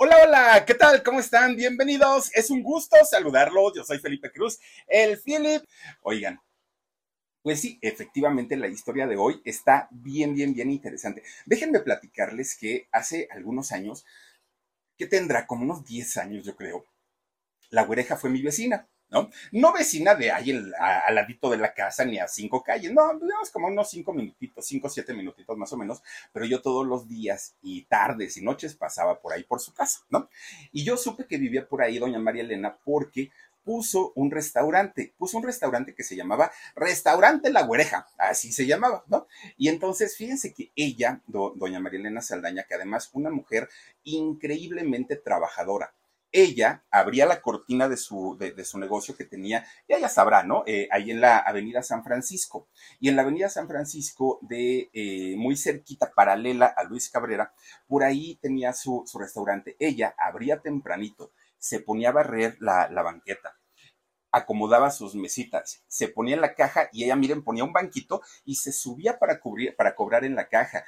Hola, hola, ¿qué tal? ¿Cómo están? Bienvenidos. Es un gusto saludarlos. Yo soy Felipe Cruz, el Philip. Oigan, pues sí, efectivamente la historia de hoy está bien, bien, bien interesante. Déjenme platicarles que hace algunos años, que tendrá como unos 10 años yo creo, la güereja fue mi vecina. ¿No? No vecina de ahí al ladito de la casa ni a cinco calles, no, digamos como unos cinco minutitos, cinco, siete minutitos más o menos, pero yo todos los días y tardes y noches pasaba por ahí por su casa, ¿no? Y yo supe que vivía por ahí doña María Elena porque puso un restaurante, puso un restaurante que se llamaba Restaurante La Güereja, así se llamaba, ¿no? Y entonces fíjense que ella, doña María Elena Saldaña, que además una mujer increíblemente trabajadora, ella abría la cortina de su, de, su negocio que tenía, ya ya sabrá, ¿no? Eh, ahí en la Avenida San Francisco. Y en la Avenida San Francisco, de eh, muy cerquita, paralela a Luis Cabrera, por ahí tenía su, su restaurante. Ella abría tempranito, se ponía a barrer la, la banqueta acomodaba sus mesitas, se ponía en la caja y ella, miren, ponía un banquito y se subía para, cubrir, para cobrar en la caja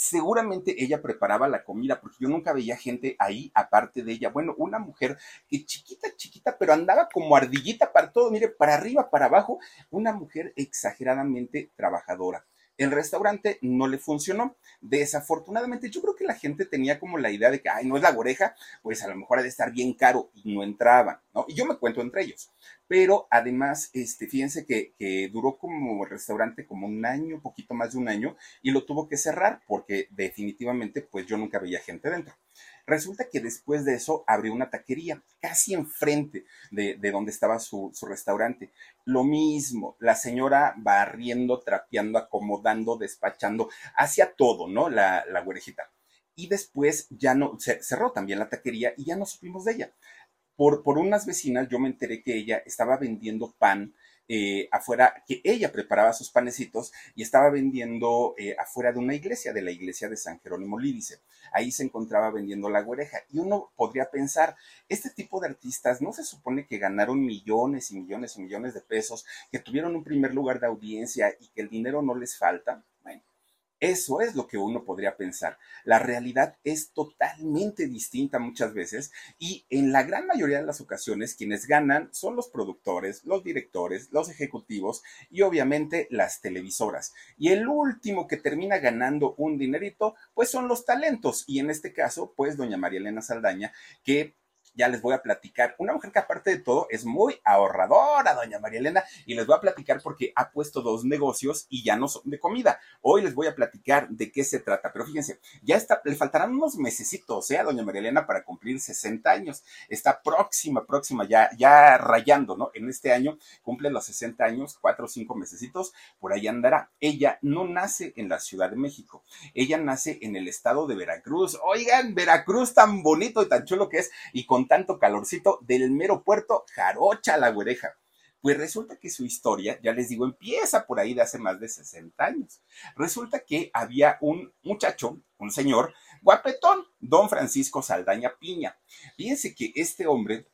seguramente ella preparaba la comida, porque yo nunca veía gente ahí aparte de ella. Bueno, una mujer que chiquita, chiquita, pero andaba como ardillita para todo, mire, para arriba, para abajo, una mujer exageradamente trabajadora. El restaurante no le funcionó. Desafortunadamente, yo creo que la gente tenía como la idea de que, ay, no es la oreja, pues a lo mejor ha de estar bien caro y no entraban, ¿no? Y yo me cuento entre ellos. Pero además, este, fíjense que, que duró como restaurante como un año, poquito más de un año, y lo tuvo que cerrar porque definitivamente, pues yo nunca veía gente dentro. Resulta que después de eso abrió una taquería casi enfrente de, donde estaba su, restaurante. Lo mismo, la señora barriendo, trapeando, acomodando, despachando, hacía todo, ¿no? La, la güerejita. Y después ya no, cerró también la taquería y ya no supimos de ella. Por, por unas vecinas yo me enteré que ella estaba vendiendo pan eh, afuera, que ella preparaba sus panecitos y estaba vendiendo eh, afuera de una iglesia, de la iglesia de San Jerónimo Lídice. Ahí se encontraba vendiendo la güereja. Y uno podría pensar, este tipo de artistas no se supone que ganaron millones y millones y millones de pesos, que tuvieron un primer lugar de audiencia y que el dinero no les falta. Eso es lo que uno podría pensar. La realidad es totalmente distinta muchas veces y en la gran mayoría de las ocasiones quienes ganan son los productores, los directores, los ejecutivos y obviamente las televisoras. Y el último que termina ganando un dinerito, pues son los talentos. Y en este caso, pues doña María Elena Saldaña, que ya les voy a platicar. Una mujer que aparte de todo es muy ahorradora, doña María Elena, y les voy a platicar porque ha puesto dos negocios y ya no son de comida. Hoy les voy a platicar de qué se trata, pero fíjense, ya está, le faltarán unos mesecitos, ¿eh? A doña María Elena para cumplir 60 años. Está próxima, próxima, ya, ya rayando, ¿no? En este año cumple los 60 años, cuatro o cinco mesecitos, por ahí andará. Ella no nace en la Ciudad de México, ella nace en el estado de Veracruz. Oigan, Veracruz tan bonito y tan chulo que es, y con tanto calorcito del mero puerto Jarocha la Güereja. Pues resulta que su historia, ya les digo, empieza por ahí de hace más de 60 años. Resulta que había un muchacho, un señor, guapetón, don Francisco Saldaña Piña. Fíjense que este hombre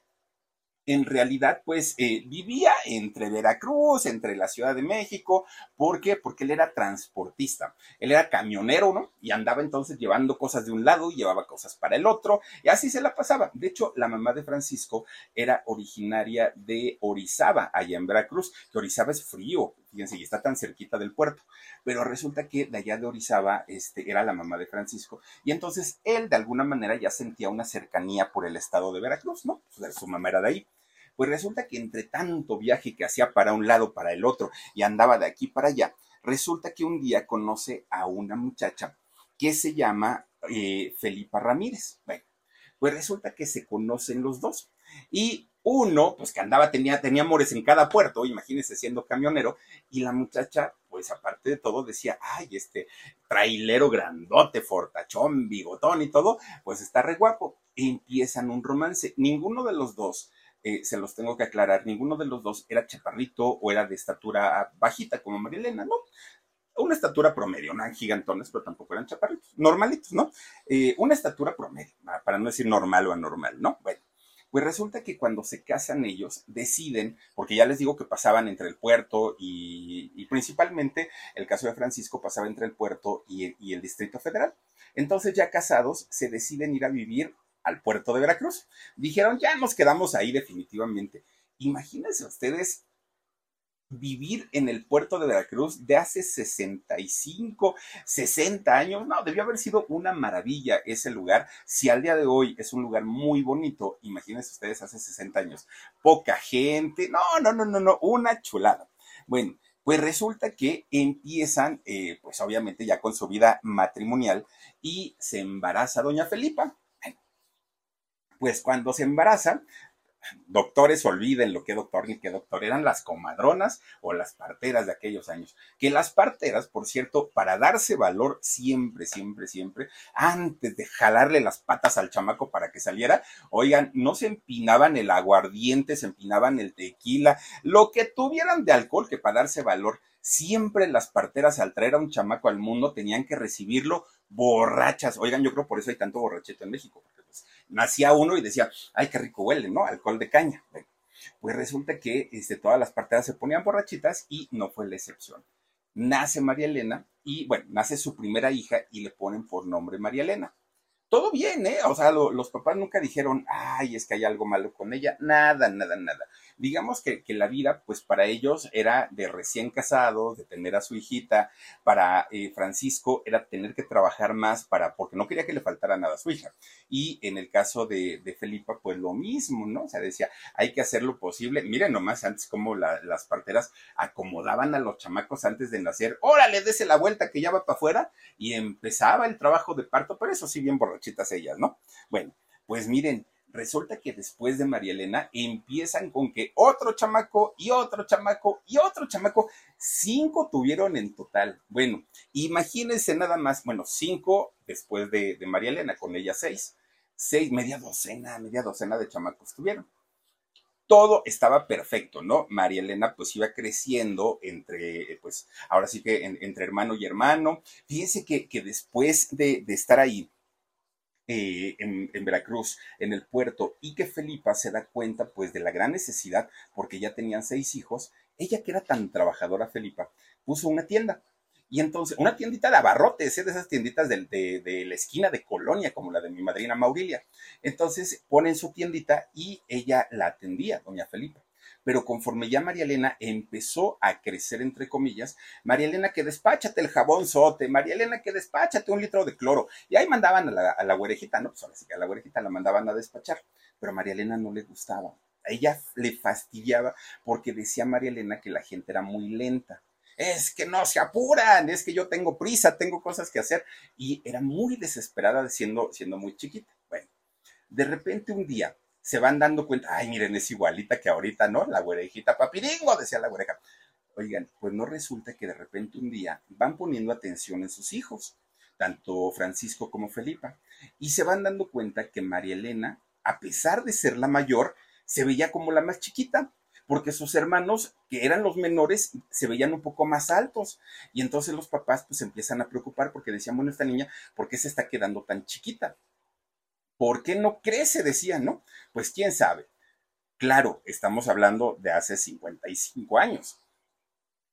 en realidad, pues eh, vivía entre Veracruz, entre la Ciudad de México. ¿Por qué? Porque él era transportista. Él era camionero, ¿no? Y andaba entonces llevando cosas de un lado y llevaba cosas para el otro. Y así se la pasaba. De hecho, la mamá de Francisco era originaria de Orizaba, allá en Veracruz, que Orizaba es frío, fíjense, y está tan cerquita del puerto. Pero resulta que de allá de Orizaba este, era la mamá de Francisco. Y entonces él, de alguna manera, ya sentía una cercanía por el estado de Veracruz, ¿no? su mamá era de ahí. Pues resulta que entre tanto viaje que hacía para un lado, para el otro, y andaba de aquí para allá, resulta que un día conoce a una muchacha que se llama eh, Felipa Ramírez. Bueno, pues resulta que se conocen los dos. Y uno, pues que andaba, tenía, tenía amores en cada puerto, imagínense siendo camionero, y la muchacha, pues aparte de todo, decía, ay, este trailero grandote, fortachón, bigotón y todo, pues está re guapo. E empiezan un romance. Ninguno de los dos eh, se los tengo que aclarar, ninguno de los dos era chaparrito o era de estatura bajita como Marilena, ¿no? Una estatura promedio, no eran gigantones, pero tampoco eran chaparritos, normalitos, ¿no? Eh, una estatura promedio, para no decir normal o anormal, ¿no? Bueno, pues resulta que cuando se casan ellos, deciden, porque ya les digo que pasaban entre el puerto y, principalmente el caso de Francisco pasaba entre el puerto y el Distrito Federal. Entonces ya casados se deciden ir a vivir al puerto de Veracruz. Dijeron, ya nos quedamos ahí definitivamente. Imagínense ustedes vivir en el puerto de Veracruz de hace 65, 60 años. No, debió haber sido una maravilla ese lugar. Si al día de hoy es un lugar muy bonito, imagínense ustedes hace 60 años. Poca gente. No, no, no, no, no, una chulada. Bueno, pues resulta que empiezan, eh, pues obviamente ya con su vida matrimonial y se embaraza doña Felipa. Pues cuando se embaraza, doctores olviden lo que doctor ni qué doctor, eran las comadronas o las parteras de aquellos años. Que las parteras, por cierto, para darse valor siempre, siempre, siempre, antes de jalarle las patas al chamaco para que saliera, oigan, no se empinaban el aguardiente, se empinaban el tequila, lo que tuvieran de alcohol que para darse valor. Siempre las parteras al traer a un chamaco al mundo tenían que recibirlo borrachas. Oigan, yo creo por eso hay tanto borrachito en México, nacía uno y decía, ay, qué rico huele, ¿no? Alcohol de caña. pues resulta que este, todas las parteras se ponían borrachitas y no fue la excepción. Nace María Elena y, bueno, nace su primera hija y le ponen por nombre María Elena. Todo bien, ¿eh? O sea, los papás nunca dijeron, ay, es que hay algo malo con ella. Nada, nada, nada digamos que, la vida, pues para ellos era de recién casados, de tener a su hijita, para eh, Francisco era tener que trabajar más para, porque no quería que le faltara nada a su hija. Y en el caso de, de Felipa, pues lo mismo, ¿no? O sea, decía, hay que hacer lo posible. Miren nomás antes cómo las parteras acomodaban a los chamacos antes de nacer. Órale, dese la vuelta que ya va para afuera y empezaba el trabajo de parto, pero eso sí, bien ellas, ¿no? Bueno, pues miren, resulta que después de María Elena empiezan con que otro chamaco y otro chamaco y otro chamaco, cinco tuvieron en total. Bueno, imagínense nada más, bueno, cinco después de, María Elena, con ella seis, seis, media docena, media docena de chamacos tuvieron. Todo estaba perfecto, ¿no? María Elena pues iba creciendo entre, pues ahora sí que entre hermano y hermano. Fíjense que, que después de, de estar ahí, eh, en, Veracruz, en el puerto, y que Felipa se da cuenta pues de la gran necesidad, porque ya tenían seis hijos, ella que era tan trabajadora, Felipa, puso una tienda. Y entonces, una tiendita de abarrotes, ¿eh? de esas tienditas de, de, la esquina de Colonia, como la de mi madrina Maurilia. Entonces, ponen su tiendita y ella la atendía, doña Felipa pero conforme ya María Elena empezó a crecer, entre comillas, María Elena que despáchate el jabón sote, María Elena que despáchate un litro de cloro. Y ahí mandaban a la, a ¿no? Pues ahora sí que a la güerejita la mandaban a despachar, pero a María Elena no le gustaba. A ella le fastidiaba porque decía María Elena que la gente era muy lenta es que no se apuran, es que yo tengo prisa, tengo cosas que hacer. Y era muy desesperada siendo, siendo muy chiquita. Bueno, de repente un día se van dando cuenta, ay, miren, es igualita que ahorita, ¿no? La güerejita papiringo, decía la güereja. Oigan, pues no resulta que de repente un día van poniendo atención en sus hijos, tanto Francisco como Felipa, y se van dando cuenta que María Elena, a pesar de ser la mayor, se veía como la más chiquita, porque sus hermanos, que eran los menores, se veían un poco más altos. Y entonces los papás pues empiezan a preocupar porque decían, bueno, esta niña, ¿por qué se está quedando tan chiquita? ¿Por qué no crece? Decían, ¿no? Pues quién sabe. Claro, estamos hablando de hace 55 años.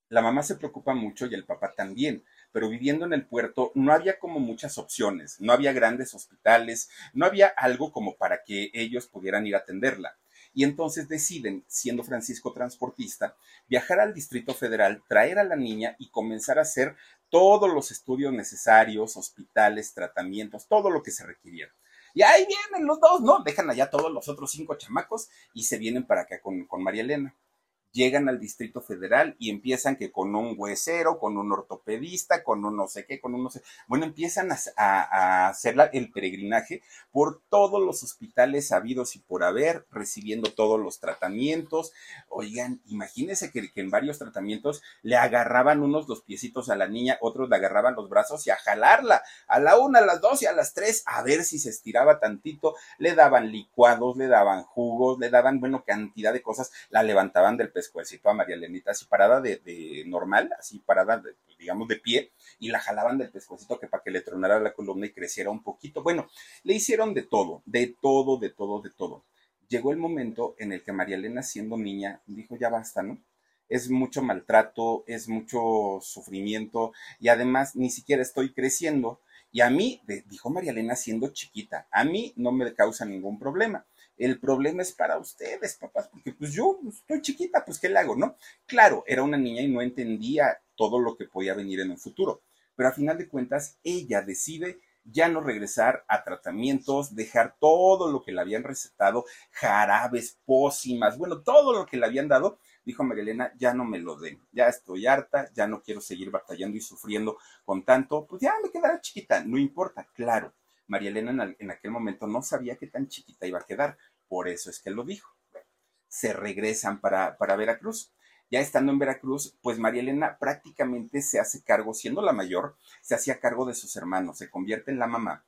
La mamá se preocupa mucho y el papá también, pero viviendo en el puerto no había como muchas opciones, no había grandes hospitales, no había algo como para que ellos pudieran ir a atenderla. Y entonces deciden, siendo Francisco transportista, viajar al Distrito Federal, traer a la niña y comenzar a hacer todos los estudios necesarios, hospitales, tratamientos, todo lo que se requiriera. Y ahí vienen los dos, ¿no? Dejan allá todos los otros cinco chamacos y se vienen para acá con, con María Elena llegan al Distrito Federal y empiezan que con un huesero, con un ortopedista, con un no sé qué, con un no sé. Bueno, empiezan a, hacer el peregrinaje por todos los hospitales habidos y por haber, recibiendo todos los tratamientos. Oigan, imagínense que, que en varios tratamientos le agarraban unos los piecitos a la niña, otros le agarraban los brazos y a jalarla a la una, a las dos y a las tres, a ver si se estiraba tantito. Le daban licuados, le daban jugos, le daban, bueno, cantidad de cosas, la levantaban del peso pescuecito a María Elenita así parada de, normal, así parada, de, digamos, de pie, y la jalaban del pescuecito que para que le tronara la columna y creciera un poquito. Bueno, le hicieron de todo, de todo, de todo, de todo. Llegó el momento en el que María Elena, siendo niña, dijo, ya basta, ¿no? Es mucho maltrato, es mucho sufrimiento y además ni siquiera estoy creciendo Y a mí, dijo María Elena siendo chiquita, a mí no me causa ningún problema. El problema es para ustedes, papás, porque pues yo estoy chiquita, pues ¿qué le hago, no? Claro, era una niña y no entendía todo lo que podía venir en un futuro, pero a final de cuentas ella decide ya no regresar a tratamientos, dejar todo lo que le habían recetado, jarabes, pócimas, bueno, todo lo que le habían dado, dijo María Elena, ya no me lo den, ya estoy harta, ya no quiero seguir batallando y sufriendo con tanto, pues ya me quedará chiquita, no importa, claro. María Elena en, aquel momento no sabía qué tan chiquita iba a quedar, por eso es que lo dijo. se regresan para, para Veracruz. Ya estando en Veracruz, pues María Elena prácticamente se hace cargo, siendo la mayor, se hacía cargo de sus hermanos, se convierte en la mamá.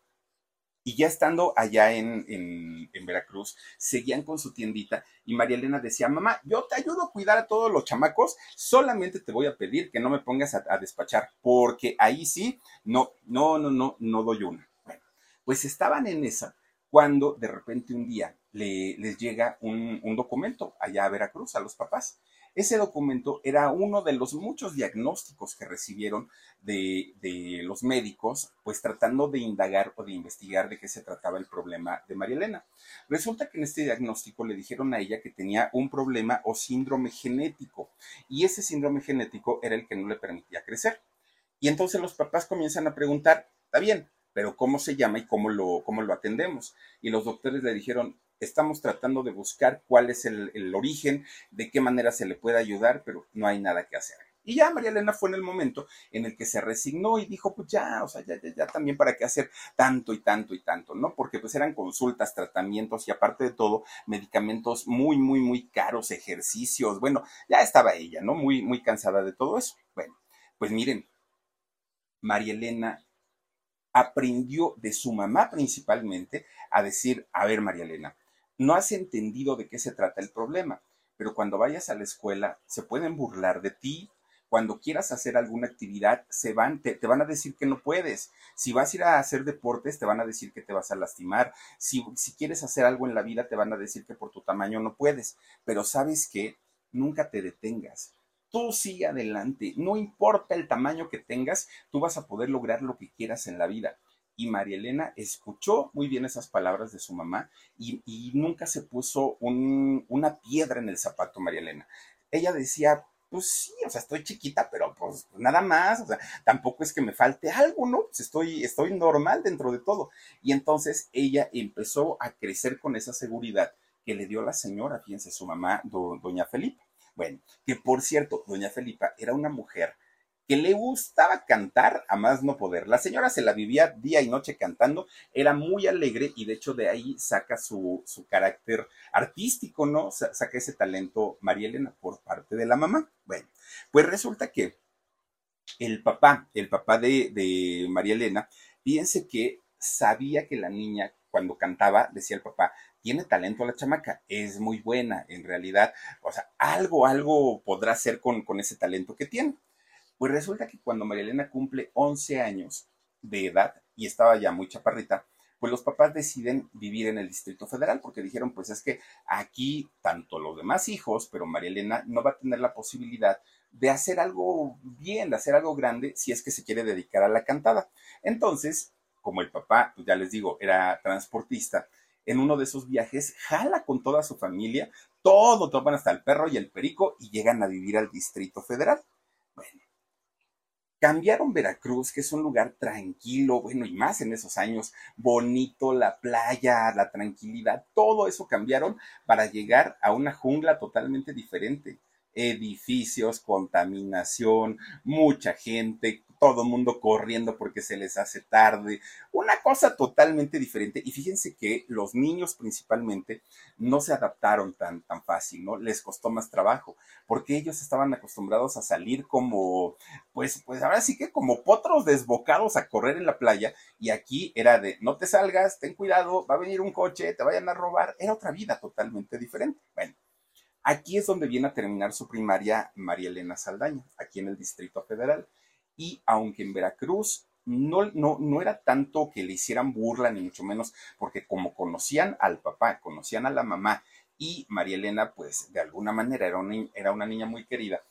Y ya estando allá en, en, Veracruz, seguían con su tiendita y María Elena decía, mamá, yo te ayudo a cuidar a todos los chamacos, solamente te voy a pedir que no me pongas a, despachar, porque ahí sí, no, no, no, no, no doy una. Pues estaban en esa cuando de repente un día le, les llega un, un documento allá a Veracruz, a los papás. Ese documento era uno de los muchos diagnósticos que recibieron de, los médicos, pues tratando de indagar o de investigar de qué se trataba el problema de María Elena. Resulta que en este diagnóstico le dijeron a ella que tenía un problema o síndrome genético, y ese síndrome genético era el que no le permitía crecer. Y entonces los papás comienzan a preguntar, está bien, pero ¿cómo se llama y cómo lo, cómo lo atendemos? Y los doctores le dijeron, estamos tratando de buscar cuál es el, origen, de qué manera se le puede ayudar, pero no hay nada que hacer. Y ya María Elena fue en el momento en el que se resignó y dijo, pues ya, o sea, ya, ya, ya también para qué hacer tanto y tanto y tanto, ¿no? Porque pues eran consultas, tratamientos y aparte de todo, medicamentos muy, muy, muy caros, ejercicios, bueno, ya estaba ella, ¿no? Muy, muy cansada de todo eso. Bueno, pues miren, María Elena aprendió de su mamá principalmente a decir, a ver, María Elena, no has entendido de qué se trata el problema, pero cuando vayas a la escuela se pueden burlar de ti. Cuando quieras hacer alguna actividad, se van, te, van a decir que no puedes. Si vas a ir a hacer deportes, te van a decir que te vas a lastimar. Si, si quieres hacer algo en la vida, te van a decir que por tu tamaño no puedes. Pero sabes que nunca te detengas. Tú sigue adelante. No importa el tamaño que tengas, tú vas a poder lograr lo que quieras en la vida y María Elena escuchó muy bien esas palabras de su mamá y, nunca se puso una piedra en el zapato, María Elena. Ella decía, pues sí, o sea, estoy chiquita, pero pues nada más, o sea, tampoco es que me falte algo, ¿no? Pues estoy, estoy normal dentro de todo. Y entonces ella empezó a crecer con esa seguridad que le dio la señora, fíjense, su mamá, doña Felipa. Bueno, que por cierto, doña Felipa era una mujer que le gustaba cantar a más no poder. La señora se la vivía día y noche cantando, era muy alegre y de hecho de ahí saca su, carácter artístico, ¿no? Saca ese talento María Elena por parte de la mamá. Bueno, pues resulta que el papá, el papá de, de María Elena, fíjense que sabía que la niña cuando cantaba, decía el papá, tiene talento la chamaca, es muy buena en realidad, o sea, algo, algo podrá hacer con, con ese talento que tiene. Pues resulta que cuando María Elena cumple 11 años de edad y estaba ya muy chaparrita, pues los papás deciden vivir en el Distrito Federal porque dijeron, pues es que aquí tanto los demás hijos, pero María Elena no va a tener la posibilidad de hacer algo bien, de hacer algo grande si es que se quiere dedicar a la cantada. Entonces, como el papá, pues ya les digo, era transportista, en uno de esos viajes jala con toda su familia, todo, toman hasta el perro y el perico y llegan a vivir al Distrito Federal. Bueno, cambiaron Veracruz, que es un lugar tranquilo, bueno, y más en esos años, bonito, la playa, la tranquilidad, todo eso cambiaron para llegar a una jungla totalmente diferente edificios, contaminación, mucha gente, todo el mundo corriendo porque se les hace tarde, una cosa totalmente diferente. Y fíjense que los niños principalmente no se adaptaron tan, tan fácil, ¿no? Les costó más trabajo, porque ellos estaban acostumbrados a salir como, pues, pues ahora sí que como potros desbocados a correr en la playa, y aquí era de, no te salgas, ten cuidado, va a venir un coche, te vayan a robar, era otra vida totalmente diferente. Bueno, Aquí es donde viene a terminar su primaria María Elena Saldaña, aquí en el Distrito Federal. Y aunque en Veracruz no, no, no era tanto que le hicieran burla, ni mucho menos, porque como conocían al papá, conocían a la mamá, y María Elena, pues de alguna manera era una, era una niña muy querida,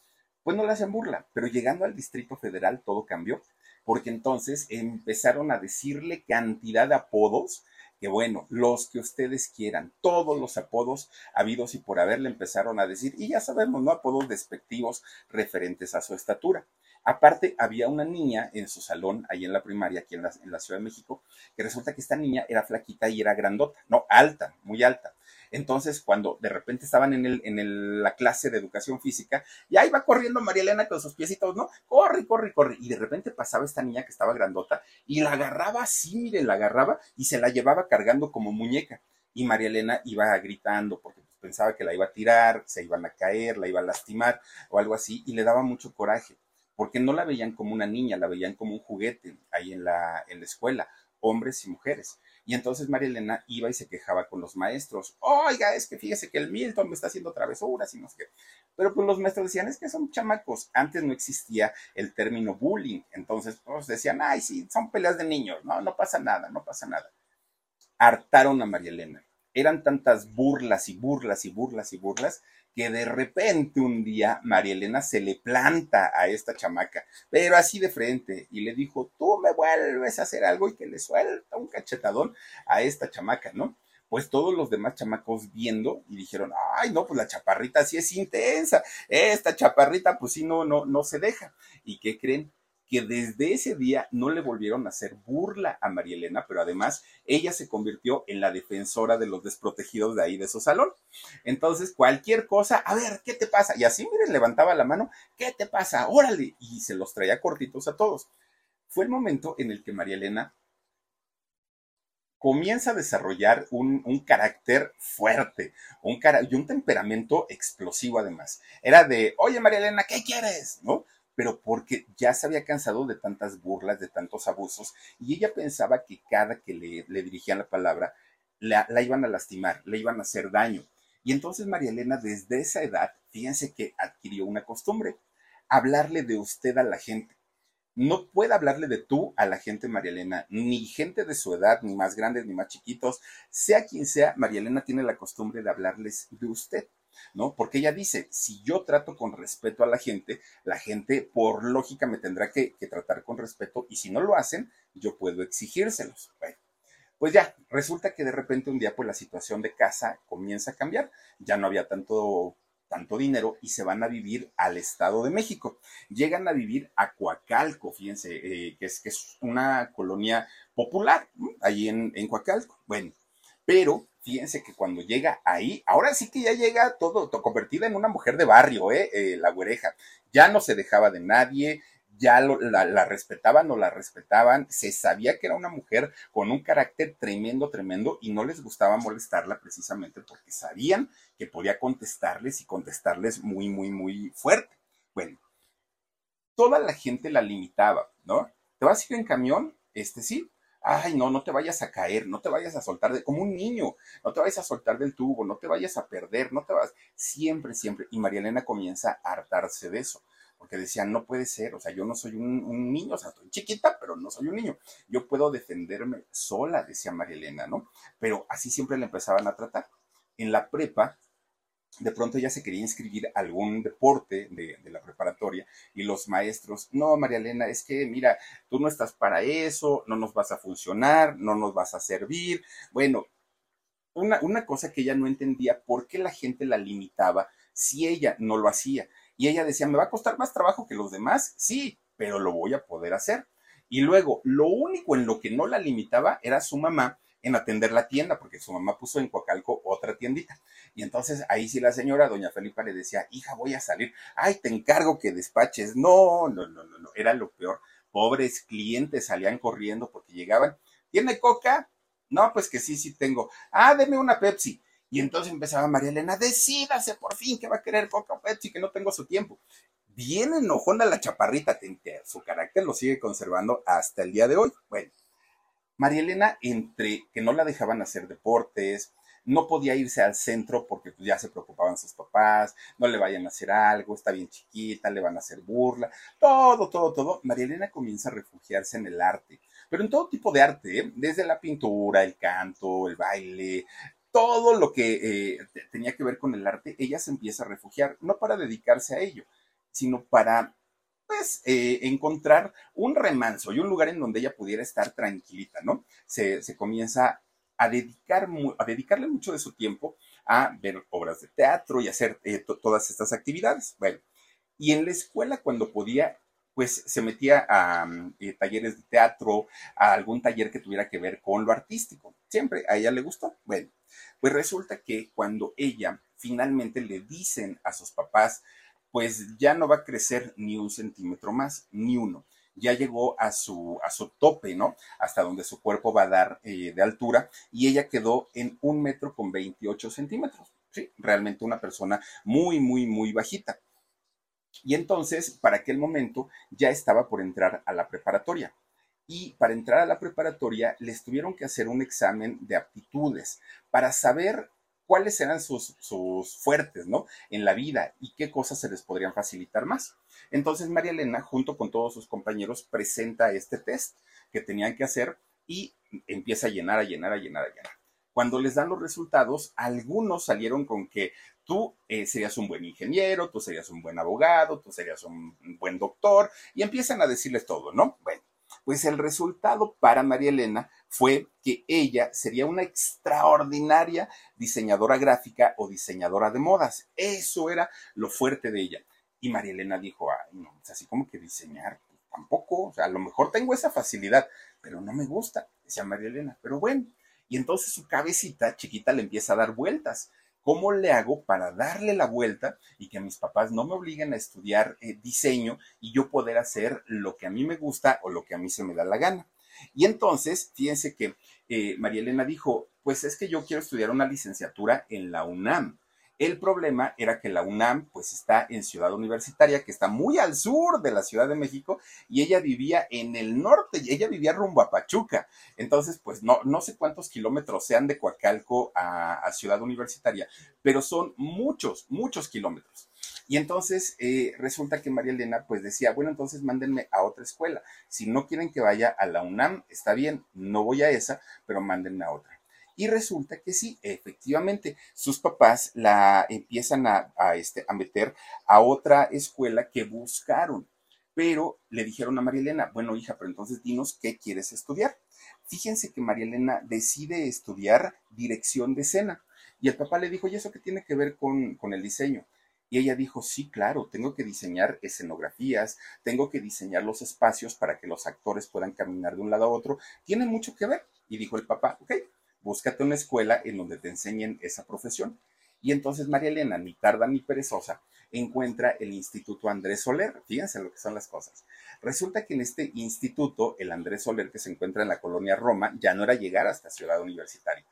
pues no le hacen burla. Pero llegando al Distrito Federal todo cambió, porque entonces empezaron a decirle cantidad de apodos que bueno, los que ustedes quieran, todos los apodos habidos y por haberle empezaron a decir, y ya sabemos, ¿no? Apodos despectivos referentes a su estatura. Aparte, había una niña en su salón, ahí en la primaria, aquí en la, Ciudad de México, que resulta que esta niña era flaquita y era grandota, no, alta, muy alta. Entonces, cuando de repente estaban en, el, la clase de educación física, y ahí va corriendo María Elena con sus piecitos, ¿no? Corre, corre, corre. Y de repente pasaba esta niña que estaba grandota y la agarraba así, mire, la agarraba y se la llevaba cargando como muñeca. Y María Elena iba gritando porque pensaba que la iba a tirar, se iban a caer, la iba a lastimar o algo así, y le daba mucho coraje porque no la veían como una niña, la veían como un juguete ahí en la, en la escuela, hombres y mujeres. Y entonces María Elena iba y se quejaba con los maestros. Oiga, es que fíjese que el Milton me está haciendo travesuras y no sé qué. Pero pues los maestros decían, es que son chamacos. Antes no existía el término bullying. Entonces, pues decían, ay, sí, son peleas de niños. No, no pasa nada, no pasa nada. Hartaron a María Elena. Eran tantas burlas y burlas y burlas y burlas que de repente un día María Elena se le planta a esta chamaca, pero así de frente, y le dijo, tú me vuelves a hacer algo y que le suelta un cachetadón a esta chamaca, ¿no? Pues todos los demás chamacos viendo y dijeron, ay, no, pues la chaparrita sí es intensa, esta chaparrita pues sí no, no, no se deja. ¿Y qué creen? Que desde ese día no le volvieron a hacer burla a María Elena, pero además ella se convirtió en la defensora de los desprotegidos de ahí de su salón. Entonces, cualquier cosa, a ver, ¿qué te pasa? Y así, miren, levantaba la mano, ¿qué te pasa? Órale, y se los traía cortitos a todos. Fue el momento en el que María Elena comienza a desarrollar un, carácter fuerte, y un temperamento explosivo además. Era de, oye María Elena, ¿qué quieres? ¿No? Pero porque ya se había cansado de tantas burlas, de tantos abusos, y ella pensaba que cada que le, dirigían la palabra, la, la, iban a lastimar, le iban a hacer daño. Y entonces María Elena, desde esa edad, fíjense que adquirió una costumbre, hablarle de usted a la gente. No puede hablarle de tú a la gente, María Elena, ni gente de su edad, ni más grandes, ni más chiquitos, sea quien sea, María Elena tiene la costumbre de hablarles de usted. ¿No? Porque ella dice, si yo trato con respeto a la gente, la gente por lógica me tendrá que, tratar con respeto y si no lo hacen, yo puedo exigírselos. Pues ya, resulta que de repente un día pues la situación de casa comienza a cambiar, ya no había tanto tanto dinero y se van a vivir al Estado de México. Llegan a vivir a Coacalco, fíjense, eh, que, es, que es una colonia popular, ahí en, en Coacalco. Bueno, pero fíjense que cuando llega ahí, ahora sí que ya llega todo, convertida en una mujer de barrio, ¿eh? ¿eh? la güereja. Ya no se dejaba de nadie, ya la, respetaban o la respetaban, se sabía que era una mujer con un carácter tremendo, tremendo, y no les gustaba molestarla precisamente porque sabían que podía contestarles y contestarles muy, muy, muy fuerte. Bueno, toda la gente la limitaba, ¿no? ¿Te vas a ir en camión? Este sí, ay, no, no te vayas a caer, no te vayas a soltar de, como un niño, no te vayas a soltar del tubo, no te vayas a perder, no te vas, siempre, siempre. Y María Elena comienza a hartarse de eso, porque decía, no puede ser, o sea, yo no soy un, niño, o sea, estoy chiquita, pero no soy un niño, yo puedo defenderme sola, decía María Elena, ¿no? Pero así siempre le empezaban a tratar. En la prepa, de pronto ella se quería inscribir a algún deporte de, la preparatoria y los maestros, no, María Elena, es que mira, tú no estás para eso, no nos vas a funcionar, no nos vas a servir. Bueno, una, una cosa que ella no entendía, ¿por qué la gente la limitaba si ella no lo hacía? Y ella decía, ¿me va a costar más trabajo que los demás? Sí, pero lo voy a poder hacer. Y luego, lo único en lo que no la limitaba era su mamá, en atender la tienda, porque su mamá puso en Coacalco otra tiendita. Y entonces ahí sí la señora, doña Felipa, le decía, hija, voy a salir, ay, te encargo que despaches. No, no, no, no, no, era lo peor. Pobres clientes salían corriendo porque llegaban, ¿tiene coca? No, pues que sí, sí tengo. Ah, deme una Pepsi. Y entonces empezaba María Elena, decídase por fin que va a querer coca Pepsi, que no tengo su tiempo. Bien enojona la chaparrita, su carácter lo sigue conservando hasta el día de hoy. Bueno, María Elena, entre que no la dejaban hacer deportes, no podía irse al centro porque pues, ya se preocupaban sus papás, no le vayan a hacer algo, está bien chiquita, le van a hacer burla, todo, todo, todo. María Elena comienza a refugiarse en el arte, pero en todo tipo de arte, ¿eh? desde la pintura, el canto, el baile, todo lo que eh, tenía que ver con el arte, ella se empieza a refugiar, no para dedicarse a ello, sino para pues, encontrar un remanso y un lugar en donde ella pudiera estar tranquilita, ¿no? Se, comienza a, dedicar, a dedicarle mucho de su tiempo a ver obras de teatro y hacer eh, todas estas actividades. Bueno, y en la escuela cuando podía, pues se metía a eh, talleres de teatro, a algún taller que tuviera que ver con lo artístico. Siempre a ella le gustó. Bueno, pues resulta que cuando ella finalmente le dicen a sus papás, pues ya no va a crecer ni un centímetro más, ni uno. Ya llegó a su, a su tope, ¿no? Hasta donde su cuerpo va a dar eh, de altura y ella quedó en un metro con 28 centímetros. Sí, realmente una persona muy, muy, muy bajita. Y entonces, para aquel momento, ya estaba por entrar a la preparatoria. Y para entrar a la preparatoria les tuvieron que hacer un examen de aptitudes para saber cuáles eran sus, sus, fuertes, ¿no? En la vida y qué cosas se les podrían facilitar más. Entonces María Elena, junto con todos sus compañeros, presenta este test que tenían que hacer y empieza a llenar, a llenar, a llenar, a llenar. Cuando les dan los resultados, algunos salieron con que tú eh, serías un buen ingeniero, tú serías un buen abogado, tú serías un buen doctor, y empiezan a decirles todo, ¿no? Pues el resultado para María Elena fue que ella sería una extraordinaria diseñadora gráfica o diseñadora de modas. Eso era lo fuerte de ella. Y María Elena dijo, ay, no, es así como que diseñar, pues, tampoco, o sea, a lo mejor tengo esa facilidad, pero no me gusta, decía María Elena, pero bueno. Y entonces su cabecita chiquita le empieza a dar vueltas ¿Cómo le hago para darle la vuelta y que mis papás no me obliguen a estudiar eh, diseño y yo poder hacer lo que a mí me gusta o lo que a mí se me da la gana? Y entonces, fíjense que eh, María Elena dijo, pues es que yo quiero estudiar una licenciatura en la UNAM. El problema era que la UNAM pues está en Ciudad Universitaria, que está muy al sur de la Ciudad de México, y ella vivía en el norte, y ella vivía rumbo a Pachuca. Entonces, pues no, no sé cuántos kilómetros sean de Coacalco a, Ciudad Universitaria, pero son muchos, muchos kilómetros. Y entonces eh, resulta que María Elena pues decía, bueno, entonces mándenme a otra escuela. Si no quieren que vaya a la UNAM, está bien, no voy a esa, pero mándenme a otra. Y resulta que sí, efectivamente, sus papás la empiezan a, este, a meter a otra escuela que buscaron, pero le dijeron a María Elena, bueno hija, pero entonces dinos qué quieres estudiar. Fíjense que María Elena decide estudiar dirección de escena. Y el papá le dijo, ¿y eso qué tiene que ver con, con el diseño? Y ella dijo, sí, claro, tengo que diseñar escenografías, tengo que diseñar los espacios para que los actores puedan caminar de un lado a otro. Tiene mucho que ver. Y dijo el papá, ok, búscate una escuela en donde te enseñen esa profesión. Y entonces María Elena, ni tarda ni perezosa, encuentra el Instituto Andrés Soler. Fíjense lo que son las cosas. Resulta que en este instituto, el Andrés Soler, que se encuentra en la colonia Roma, ya no era llegar hasta Ciudad Universitaria.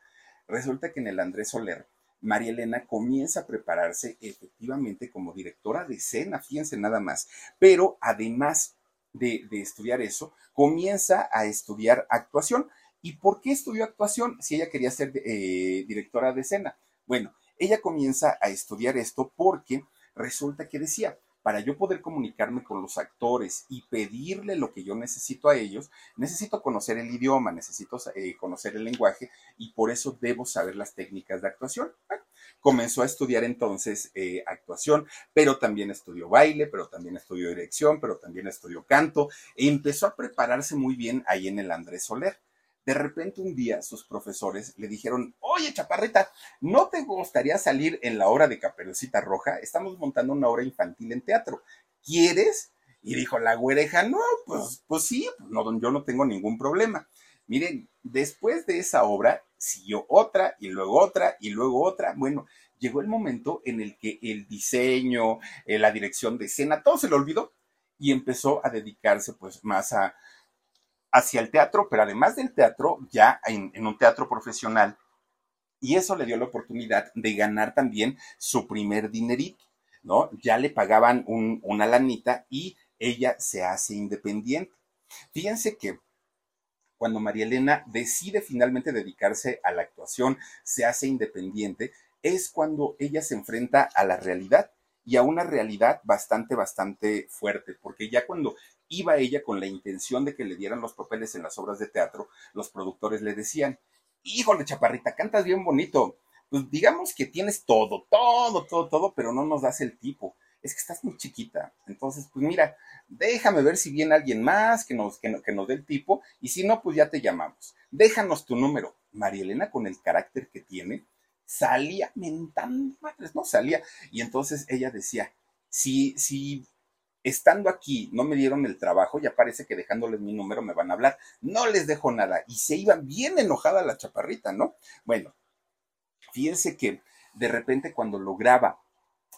Resulta que en el Andrés Soler, María Elena comienza a prepararse efectivamente como directora de escena, fíjense nada más. Pero además de, de estudiar eso, comienza a estudiar actuación ¿Y por qué estudió actuación si ella quería ser eh, directora de escena? Bueno, ella comienza a estudiar esto porque resulta que decía, para yo poder comunicarme con los actores y pedirle lo que yo necesito a ellos, necesito conocer el idioma, necesito eh, conocer el lenguaje y por eso debo saber las técnicas de actuación. comenzó a estudiar entonces eh, actuación, pero también estudió baile, pero también estudió dirección, pero también estudió canto e empezó a prepararse muy bien ahí en el Andrés Soler. De repente un día sus profesores le dijeron, oye chaparrita, ¿no te gustaría salir en la obra de Caperucita Roja? Estamos montando una obra infantil en teatro. ¿Quieres? Y dijo la güereja, no, pues, pues sí, pues no, yo no tengo ningún problema. Miren, después de esa obra siguió otra y luego otra y luego otra. Bueno, llegó el momento en el que el diseño, eh, la dirección de escena, todo se le olvidó y empezó a dedicarse pues más a, hacia el teatro, pero además del teatro, ya en, un teatro profesional. Y eso le dio la oportunidad de ganar también su primer dinerito, ¿no? Ya le pagaban una lanita y ella se hace independiente. Fíjense que cuando María Elena decide finalmente dedicarse a la actuación, se hace independiente, es cuando ella se enfrenta a la realidad y a una realidad bastante, bastante fuerte, porque ya cuando iba ella con la intención de que le dieran los papeles en las obras de teatro, los productores le decían, híjole, chaparrita, cantas bien bonito, pues digamos que tienes todo, todo, todo, todo, pero no nos das el tipo. es que estás muy chiquita. Entonces, pues mira, déjame ver si viene alguien más que nos, que, que nos dé el tipo, y si no, pues ya te llamamos. Déjanos tu número. María Elena, con el carácter que tiene, salía mentando madres, no salía. Y entonces ella decía, si, si estando aquí no me dieron el trabajo, ya parece que dejándoles mi número me van a hablar. No les dejo nada. Y se iba bien enojada la chaparrita, ¿no? Bueno, fíjense que de repente cuando lograba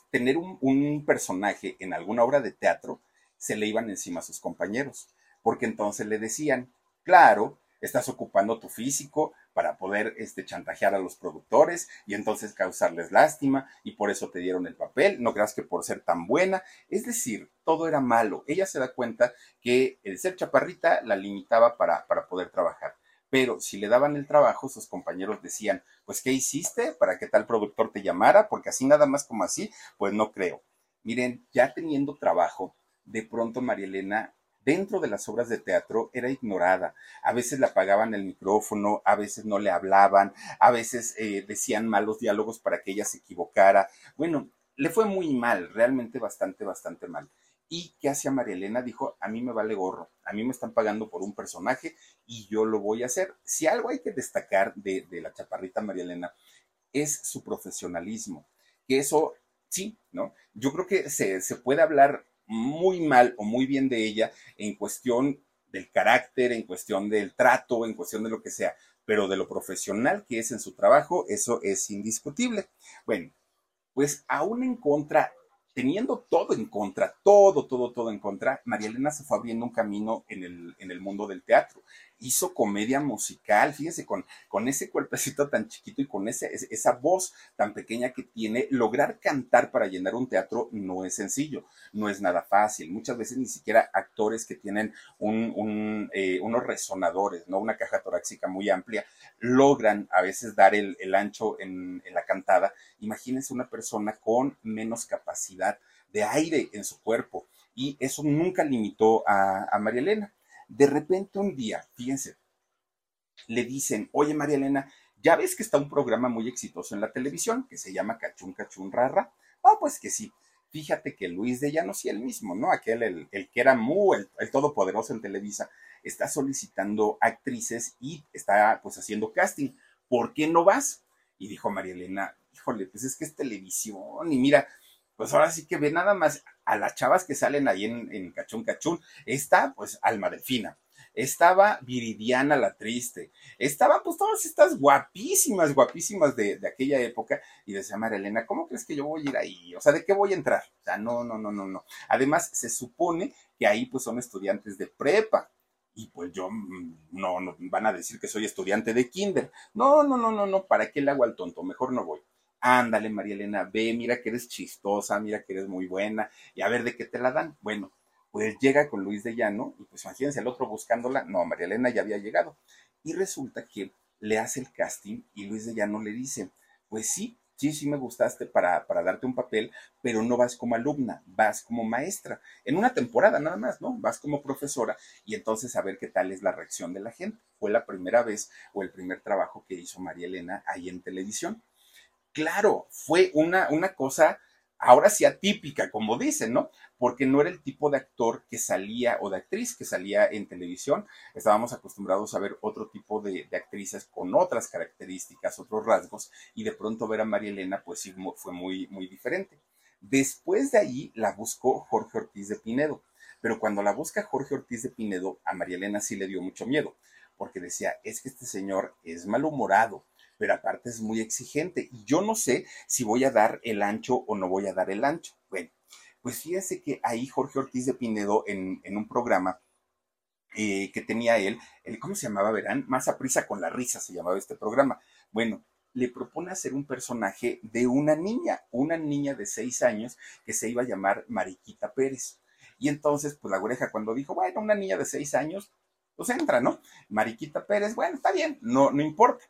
tener un, un, personaje en alguna obra de teatro, se le iban encima a sus compañeros, porque entonces le decían, claro, estás ocupando tu físico para poder este, chantajear a los productores y entonces causarles lástima y por eso te dieron el papel, no creas que por ser tan buena, es decir, todo era malo. Ella se da cuenta que el ser chaparrita la limitaba para, para poder trabajar. Pero si le daban el trabajo, sus compañeros decían, pues, ¿qué hiciste para que tal productor te llamara? Porque así nada más como así, pues no creo. Miren, ya teniendo trabajo, de pronto María Elena dentro de las obras de teatro era ignorada. A veces le apagaban el micrófono, a veces no le hablaban, a veces eh, decían malos diálogos para que ella se equivocara. Bueno, le fue muy mal, realmente bastante, bastante mal. ¿Y qué hacía María Elena? Dijo, a mí me vale gorro, a mí me están pagando por un personaje y yo lo voy a hacer. Si algo hay que destacar de, de la chaparrita María Elena es su profesionalismo, que eso sí, ¿no? Yo creo que se, se puede hablar muy mal o muy bien de ella en cuestión del carácter, en cuestión del trato, en cuestión de lo que sea, pero de lo profesional que es en su trabajo, eso es indiscutible. Bueno, pues aún en contra teniendo todo en contra, todo, todo, todo en contra, María Elena se fue abriendo un camino en el, en el mundo del teatro. Hizo comedia musical, fíjese, con, con ese cuerpecito tan chiquito y con ese, esa voz tan pequeña que tiene, lograr cantar para llenar un teatro no es sencillo, no es nada fácil. Muchas veces ni siquiera actores que tienen un, un, eh, unos resonadores, ¿no? Una caja torácica muy amplia, logran a veces dar el, ancho en, la cantada. Imagínense una persona con menos capacidad de aire en su cuerpo. Y eso nunca limitó a María Elena. De repente un día, fíjense, le dicen, oye María Elena, ya ves que está un programa muy exitoso en la televisión que se llama Cachún Cachún Rara. Ah, pues que sí. Fíjate que Luis de Llanos y él mismo, ¿no? Aquel, el, el que era muy, el, el, todopoderoso en Televisa, está solicitando actrices y está pues haciendo casting. ¿Por qué no vas? Y dijo María Elena, híjole, pues es que es televisión y mira, pues ahora sí que ve nada más a las chavas que salen ahí en, en Cachún Cachún. Está, pues, Alma Delfina. Estaba Viridiana la Triste. Estaba, pues, todas estas guapísimas, guapísimas de, de aquella época. Y decía María Elena, ¿cómo crees que yo voy a ir ahí? O sea, ¿de qué voy a entrar? O sea, no, no, no, no, no. Además, se supone que ahí, pues, son estudiantes de prepa y pues yo mm, no, no, van a decir que soy estudiante de kinder. No, no, no, no, no, ¿para qué le hago al tonto? Mejor no voy ándale María Elena, ve, mira que eres chistosa, mira que eres muy buena, y a ver de qué te la dan. Bueno, pues llega con Luis de Llano, y pues imagínense el otro buscándola, no, María Elena ya había llegado. Y resulta que le hace el casting y Luis de Llano le dice, pues sí, sí, sí me gustaste para, para darte un papel, pero no vas como alumna, vas como maestra. En una temporada nada más, ¿no? Vas como profesora y entonces a ver qué tal es la reacción de la gente. Fue la primera vez o el primer trabajo que hizo María Elena ahí en televisión claro, fue una, una cosa ahora sí atípica, como dicen, ¿no? Porque no era el tipo de actor que salía o de actriz que salía en televisión. Estábamos acostumbrados a ver otro tipo de, actrices con otras características, otros rasgos, y de pronto ver a María Elena, pues sí, fue muy, muy diferente. Después de ahí la buscó Jorge Ortiz de Pinedo, pero cuando la busca Jorge Ortiz de Pinedo, a María Elena sí le dio mucho miedo, porque decía, es que este señor es malhumorado, pero aparte es muy exigente y yo no sé si voy a dar el ancho o no voy a dar el ancho. Bueno, pues fíjese que ahí Jorge Ortiz de Pinedo en, en un programa eh, que tenía él, el, ¿cómo se llamaba, verán? Más a prisa con la risa se llamaba este programa. Bueno, le propone hacer un personaje de una niña, una niña de seis años que se iba a llamar Mariquita Pérez. Y entonces, pues la oreja cuando dijo, bueno, una niña de seis años, pues entra, ¿no? Mariquita Pérez, bueno, está bien, no, no importa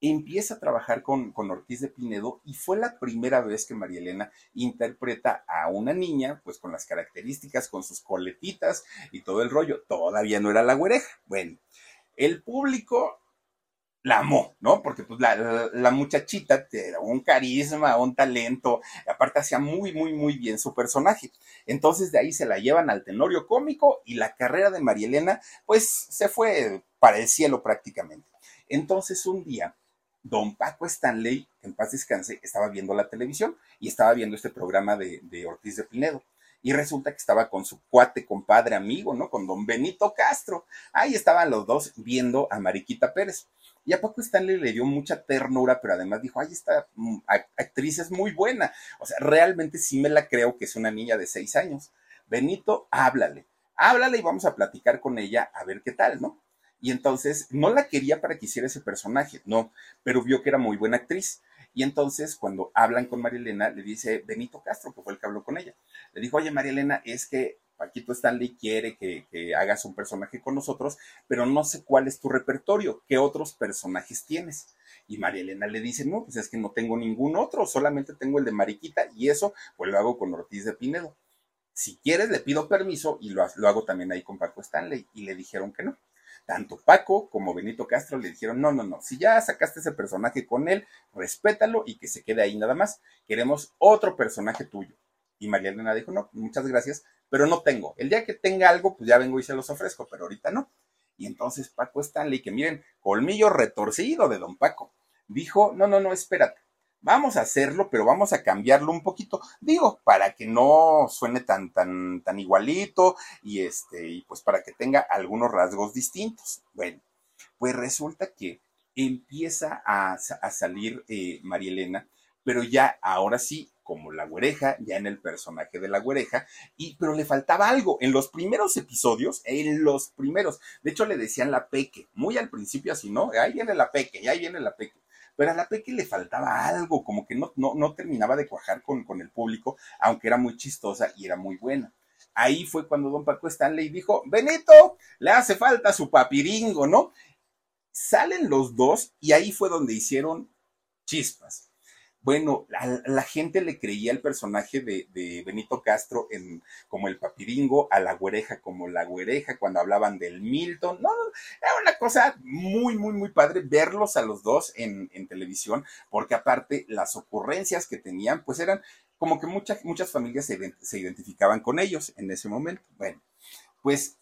empieza a trabajar con, con, Ortiz de Pinedo y fue la primera vez que María Elena interpreta a una niña, pues con las características, con sus coletitas y todo el rollo. Todavía no era la güereja. Bueno, el público la amó, ¿no? Porque pues la, muchachita era un carisma, un talento, aparte hacía muy, muy, muy bien su personaje. Entonces de ahí se la llevan al tenorio cómico y la carrera de María Elena pues se fue para el cielo prácticamente. Entonces un día, don Paco Stanley, en paz descanse, estaba viendo la televisión y estaba viendo este programa de, de Ortiz de Pinedo y resulta que estaba con su cuate, compadre, amigo, ¿no? Con don Benito Castro. Ahí estaban los dos viendo a Mariquita Pérez. Y a poco Stanley le dio mucha ternura, pero además dijo, ay, esta mm, actriz es muy buena. O sea, realmente sí me la creo que es una niña de seis años. Benito, háblale, háblale y vamos a platicar con ella a ver qué tal, ¿no? Y entonces no la quería para que hiciera ese personaje, no, pero vio que era muy buena actriz. Y entonces, cuando hablan con María Elena, le dice Benito Castro, que fue el que habló con ella. Le dijo, oye, María Elena, es que Paquito Stanley quiere que, hagas un personaje con nosotros, pero no sé cuál es tu repertorio, qué otros personajes tienes. Y María Elena le dice, no, pues es que no tengo ningún otro, solamente tengo el de Mariquita y eso pues lo hago con Ortiz de Pinedo. Si quieres, le pido permiso y lo, lo hago también ahí con Paco Stanley. Y le dijeron que no. Tanto Paco como Benito Castro le dijeron, no, no, no, si ya sacaste ese personaje con él, respétalo y que se quede ahí nada más. Queremos otro personaje tuyo. Y María Elena dijo, no, muchas gracias, pero no tengo. El día que tenga algo, pues ya vengo y se los ofrezco, pero ahorita no. Y entonces Paco Stanley, que miren, colmillo retorcido de don Paco, dijo, no, no, no, espérate. Vamos a hacerlo, pero vamos a cambiarlo un poquito. Digo, para que no suene tan, tan, tan igualito y este, y pues para que tenga algunos rasgos distintos. Bueno, pues resulta que empieza a, salir eh, María Elena, pero ya ahora sí como la güereja, ya en el personaje de la güereja, y, pero le faltaba algo. En los primeros episodios, en los primeros, de hecho le decían la peque, muy al principio así, ¿no? Ahí viene la peque, ahí viene la peque. Pero a la peque le faltaba algo, como que no, no, no terminaba de cuajar con, con el público, aunque era muy chistosa y era muy buena. Ahí fue cuando don Paco Stanley dijo, Benito, le hace falta su papiringo, ¿no? Salen los dos y ahí fue donde hicieron chispas bueno, la, gente le creía el personaje de, Benito Castro en, como el papiringo, a la güereja como la güereja, cuando hablaban del Milton. No, era una cosa muy, muy, muy padre verlos a los dos en, televisión, porque aparte las ocurrencias que tenían, pues eran como que muchas, muchas familias se, identificaban con ellos en ese momento. Bueno, pues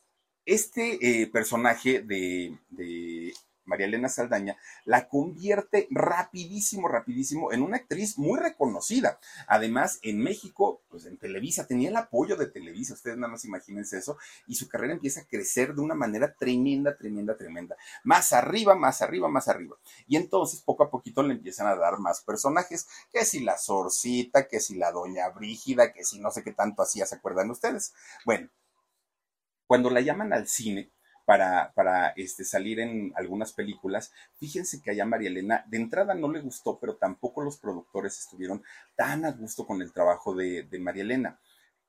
este eh, personaje de María Elena Saldaña, la convierte rapidísimo, rapidísimo en una actriz muy reconocida. Además, en México, pues en Televisa, tenía el apoyo de Televisa, ustedes nada más imagínense eso, y su carrera empieza a crecer de una manera tremenda, tremenda, tremenda. Más arriba, más arriba, más arriba. Y entonces, poco a poquito le empiezan a dar más personajes, que si la Sorcita, que si la Doña Brígida, que si no sé qué tanto hacía, ¿se acuerdan ustedes? Bueno, cuando la llaman al cine, para, para este, salir en algunas películas. Fíjense que allá María Elena de entrada no le gustó, pero tampoco los productores estuvieron tan a gusto con el trabajo de, de María Elena.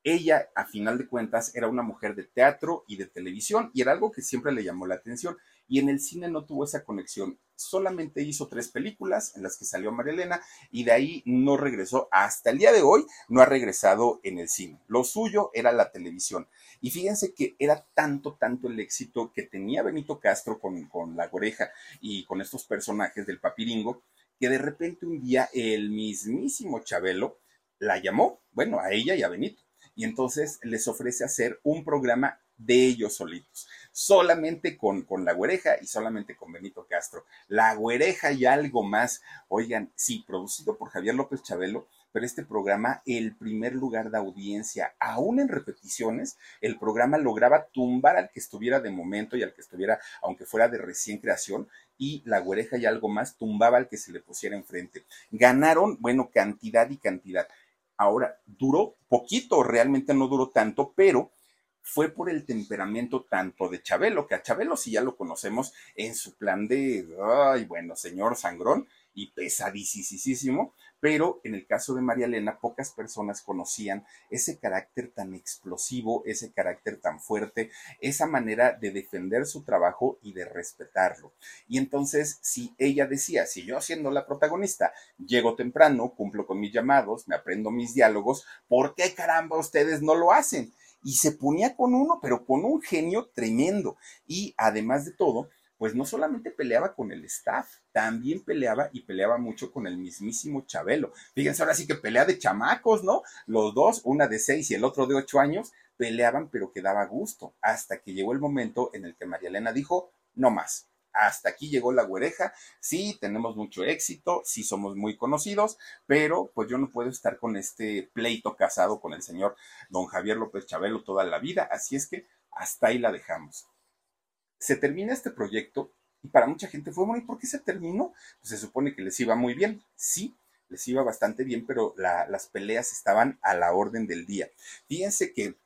Ella, a final de cuentas, era una mujer de teatro y de televisión y era algo que siempre le llamó la atención. Y en el cine no tuvo esa conexión. Solamente hizo tres películas en las que salió María Elena y de ahí no regresó. Hasta el día de hoy no ha regresado en el cine. Lo suyo era la televisión. Y fíjense que era tanto, tanto el éxito que tenía Benito Castro con, con La Oreja y con estos personajes del papiringo, que de repente un día el mismísimo Chabelo la llamó, bueno, a ella y a Benito, y entonces les ofrece hacer un programa de ellos solitos, solamente con, con la güereja y solamente con Benito Castro. La güereja y algo más, oigan, sí, producido por Javier López Chabelo, pero este programa, el primer lugar de audiencia, aún en repeticiones, el programa lograba tumbar al que estuviera de momento y al que estuviera, aunque fuera de recién creación, y la güereja y algo más tumbaba al que se le pusiera enfrente. Ganaron, bueno, cantidad y cantidad. Ahora, duró poquito, realmente no duró tanto, pero fue por el temperamento tanto de Chabelo, que a Chabelo sí ya lo conocemos en su plan de, ay, bueno, señor sangrón y pesadísimo, pero en el caso de María Elena, pocas personas conocían ese carácter tan explosivo, ese carácter tan fuerte, esa manera de defender su trabajo y de respetarlo. Y entonces, si ella decía, si yo siendo la protagonista, llego temprano, cumplo con mis llamados, me aprendo mis diálogos, ¿por qué caramba ustedes no lo hacen? Y se ponía con uno, pero con un genio tremendo. Y además de todo, pues no solamente peleaba con el staff, también peleaba y peleaba mucho con el mismísimo Chabelo. Fíjense, ahora sí que pelea de chamacos, ¿no? Los dos, una de seis y el otro de ocho años, peleaban, pero que daba gusto, hasta que llegó el momento en el que María Elena dijo, no más. Hasta aquí llegó la güereja, sí, tenemos mucho éxito, sí somos muy conocidos, pero pues yo no puedo estar con este pleito casado con el señor don Javier López Chabelo toda la vida, así es que hasta ahí la dejamos se termina este proyecto y para mucha gente fue, bueno, ¿y por qué se terminó? Pues se supone que les iba muy bien. Sí, les iba bastante bien, pero las peleas estaban a la orden del día. Fíjense que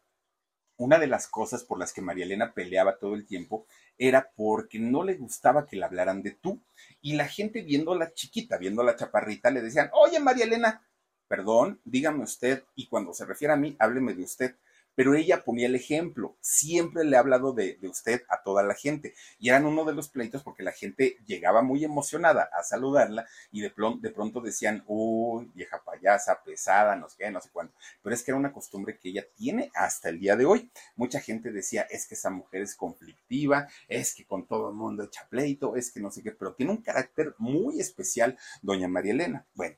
una de las cosas por las que María Elena peleaba todo el tiempo era porque no le gustaba que le hablaran de tú. Y la gente viendo la chiquita, viendo la chaparrita, le decían, oye María Elena, perdón, dígame usted, y cuando se refiere a mí, hábleme de usted pero ella ponía el ejemplo, siempre le ha hablado de, usted a toda la gente. Y eran uno de los pleitos porque la gente llegaba muy emocionada a saludarla y de, de pronto decían, uy, vieja payasa, pesada, no sé qué, no sé cuánto. Pero es que era una costumbre que ella tiene hasta el día de hoy. Mucha gente decía, es que esa mujer es conflictiva, es que con todo el mundo echa pleito, es que no sé qué, pero tiene un carácter muy especial, doña María Elena. Bueno,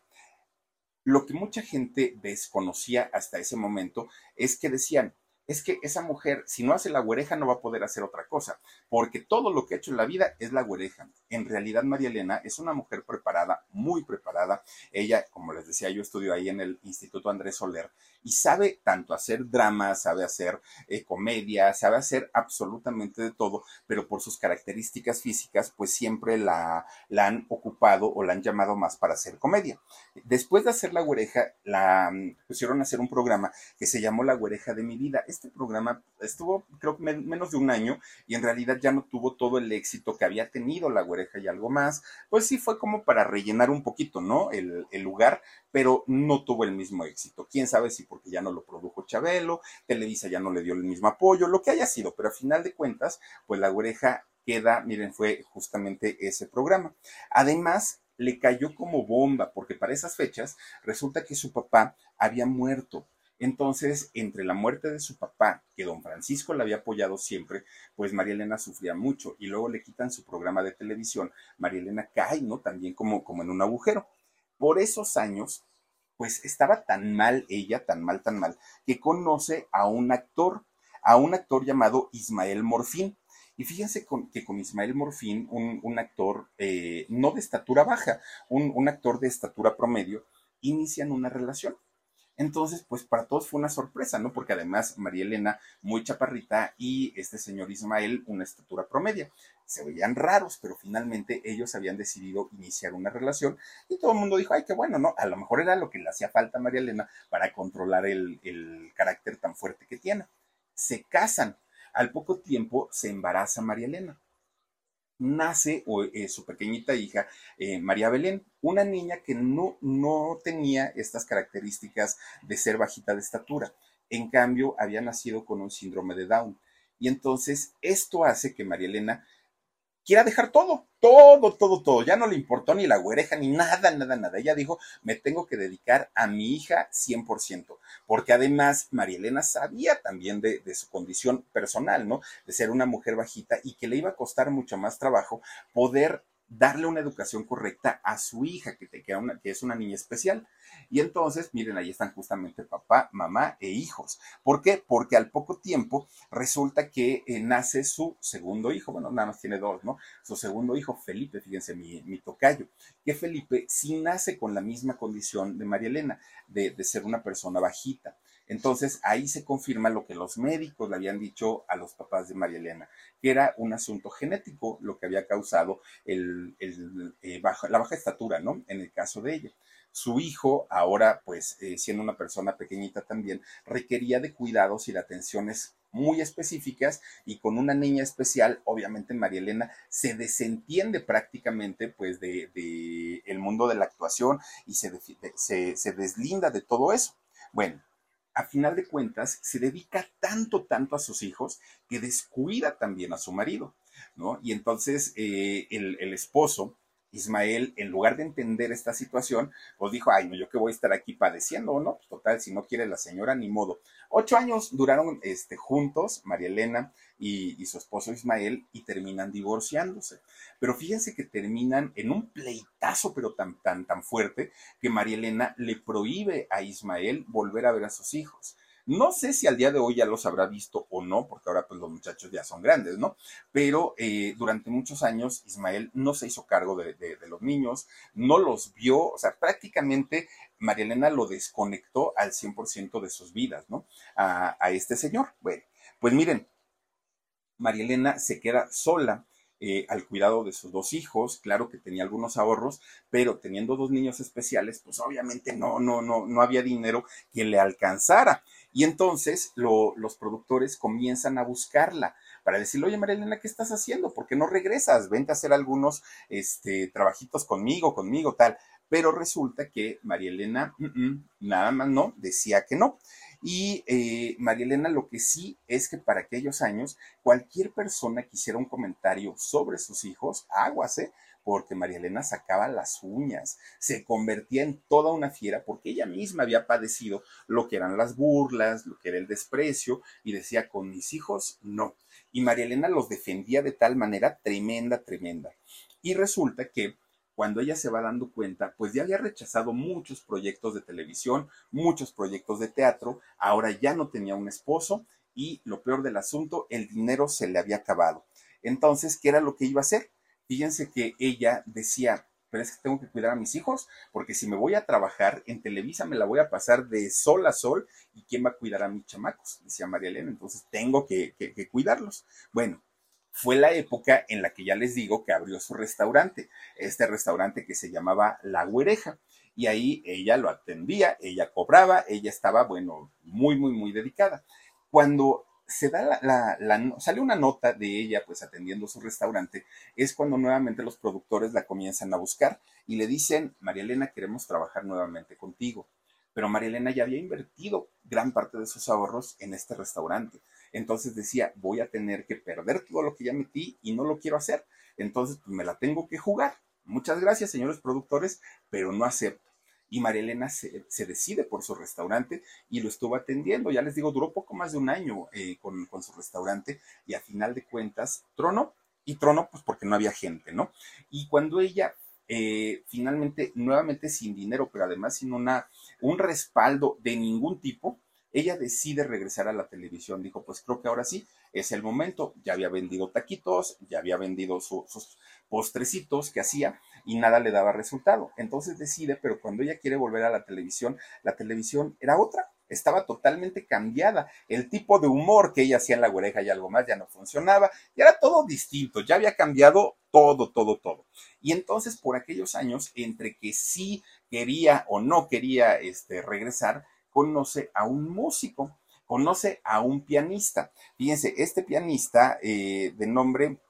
lo que mucha gente desconocía hasta ese momento es que decían, es que esa mujer, si no hace la güereja, no va a poder hacer otra cosa, porque todo lo que ha hecho en la vida es la güereja. En realidad, María Elena es una mujer preparada, muy preparada. Ella, como les decía, yo estudio ahí en el Instituto Andrés Soler y sabe tanto hacer drama, sabe hacer eh, comedia, sabe hacer absolutamente de todo, pero por sus características físicas, pues siempre la, han ocupado o la han llamado más para hacer comedia. Después de hacer la güereja, la mm, pusieron a hacer un programa que se llamó La güereja de mi vida este programa estuvo, creo, menos de un año y en realidad ya no tuvo todo el éxito que había tenido La Güereja y algo más. Pues sí fue como para rellenar un poquito, ¿no? El, el lugar, pero no tuvo el mismo éxito. Quién sabe si porque ya no lo produjo Chabelo, Televisa ya no le dio el mismo apoyo, lo que haya sido, pero a final de cuentas, pues La Güereja queda, miren, fue justamente ese programa. Además, le cayó como bomba, porque para esas fechas resulta que su papá había muerto entonces, entre la muerte de su papá, que don Francisco le había apoyado siempre, pues María Elena sufría mucho y luego le quitan su programa de televisión, María Elena cae, ¿no? También como, como en un agujero. Por esos años, pues estaba tan mal ella, tan mal, tan mal, que conoce a un actor, a un actor llamado Ismael Morfín. Y fíjense que con Ismael Morfín, un, actor eh, no de estatura baja, un, un actor de estatura promedio, inician una relación entonces, pues para todos fue una sorpresa, ¿no? Porque además María Elena, muy chaparrita, y este señor Ismael, una estatura promedia. Se veían raros, pero finalmente ellos habían decidido iniciar una relación y todo el mundo dijo, ay, qué bueno, ¿no? A lo mejor era lo que le hacía falta a María Elena para controlar el, el carácter tan fuerte que tiene. Se casan. Al poco tiempo se embaraza María Elena nace eh, su pequeñita hija, eh, María Belén, una niña que no, no tenía estas características de ser bajita de estatura. En cambio, había nacido con un síndrome de Down. Y entonces esto hace que María Elena quiera dejar todo, todo, todo, todo. Ya no le importó ni la güereja, ni nada, nada, nada. Ella dijo, me tengo que dedicar a mi hija 100%, porque además María Elena sabía también de, su condición personal, ¿no? De ser una mujer bajita y que le iba a costar mucho más trabajo poder darle una educación correcta a su hija, que, te, que, que es una niña especial. Y entonces, miren, ahí están justamente papá, mamá e hijos. ¿Por qué? Porque al poco tiempo resulta que eh, nace su segundo hijo, bueno, nada más tiene dos, ¿no? Su segundo hijo, Felipe, fíjense, mi, mi tocayo, que Felipe sí nace con la misma condición de María Elena, de, de ser una persona bajita. Entonces ahí se confirma lo que los médicos le habían dicho a los papás de María Elena, que era un asunto genético lo que había causado eh, la baja estatura, ¿no? En el caso de ella. Su hijo, ahora pues eh, siendo una persona pequeñita también, requería de cuidados y de atenciones muy específicas y con una niña especial, obviamente María Elena se desentiende prácticamente pues de, el mundo de la actuación y se, se deslinda de todo eso. Bueno, a final de cuentas, se dedica tanto, tanto a sus hijos que descuida también a su marido, ¿no? Y entonces eh, el, esposo Ismael, en lugar de entender esta situación, pues dijo, ay, no, yo que voy a estar aquí padeciendo, ¿no? Pues total, si no quiere la señora, ni modo. Ocho años duraron este, juntos, María Elena y, su esposo Ismael, y terminan divorciándose. Pero fíjense que terminan en un pleitazo, pero tan, tan, tan fuerte, que María Elena le prohíbe a Ismael volver a ver a sus hijos. No sé si al día de hoy ya los habrá visto o no, porque ahora pues los muchachos ya son grandes, ¿no? Pero eh, durante muchos años Ismael no se hizo cargo de, de, de, los niños, no los vio, o sea, prácticamente María Elena lo desconectó al 100% de sus vidas, ¿no? A, a este señor. Bueno, pues miren, María Elena se queda sola eh, al cuidado de sus dos hijos, claro que tenía algunos ahorros, pero teniendo dos niños especiales, pues obviamente no, no, no, no había dinero que le alcanzara. Y entonces lo, los productores comienzan a buscarla para decirle, oye María Elena, ¿qué estás haciendo? ¿Por qué no regresas? Vente a hacer algunos este, trabajitos conmigo, conmigo, tal. Pero resulta que María Elena, mm -mm, nada más no, decía que no. Y eh, María Elena lo que sí es que para aquellos años cualquier persona que hiciera un comentario sobre sus hijos, aguas, ¿eh? porque María Elena sacaba las uñas, se convertía en toda una fiera porque ella misma había padecido lo que eran las burlas, lo que era el desprecio y decía, con mis hijos no. Y María Elena los defendía de tal manera tremenda, tremenda. Y resulta que cuando ella se va dando cuenta, pues ya había rechazado muchos proyectos de televisión, muchos proyectos de teatro, ahora ya no tenía un esposo y lo peor del asunto, el dinero se le había acabado. Entonces, ¿qué era lo que iba a hacer? Fíjense que ella decía, pero es que tengo que cuidar a mis hijos, porque si me voy a trabajar en Televisa me la voy a pasar de sol a sol, ¿y quién va a cuidar a mis chamacos? Decía María Elena, entonces tengo que, que, cuidarlos. Bueno, fue la época en la que ya les digo que abrió su restaurante, este restaurante que se llamaba La Güereja. Y ahí ella lo atendía, ella cobraba, ella estaba, bueno, muy, muy, muy dedicada. Cuando se da la, la, la, sale una nota de ella pues atendiendo su restaurante, es cuando nuevamente los productores la comienzan a buscar y le dicen, María Elena, queremos trabajar nuevamente contigo. Pero María Elena ya había invertido gran parte de sus ahorros en este restaurante. Entonces decía, voy a tener que perder todo lo que ya metí y no lo quiero hacer. Entonces, pues me la tengo que jugar. Muchas gracias, señores productores, pero no acepto. Y María Elena se, se decide por su restaurante y lo estuvo atendiendo. Ya les digo, duró poco más de un año eh, con, su restaurante y a final de cuentas tronó. Y tronó pues porque no había gente, ¿no? Y cuando ella eh, finalmente, nuevamente sin dinero, pero además sin una, un respaldo de ningún tipo, ella decide regresar a la televisión. Dijo, pues creo que ahora sí es el momento. Ya había vendido taquitos, ya había vendido su, sus postrecitos que hacía y nada le daba resultado. Entonces decide, pero cuando ella quiere volver a la televisión, la televisión era otra. Estaba totalmente cambiada. El tipo de humor que ella hacía en la oreja y algo más ya no funcionaba. Y era todo distinto. Ya había cambiado todo, todo, todo. Y entonces por aquellos años, entre que sí quería o no quería este, regresar, conoce a un músico, conoce a un pianista. Fíjense, este pianista eh, de nombre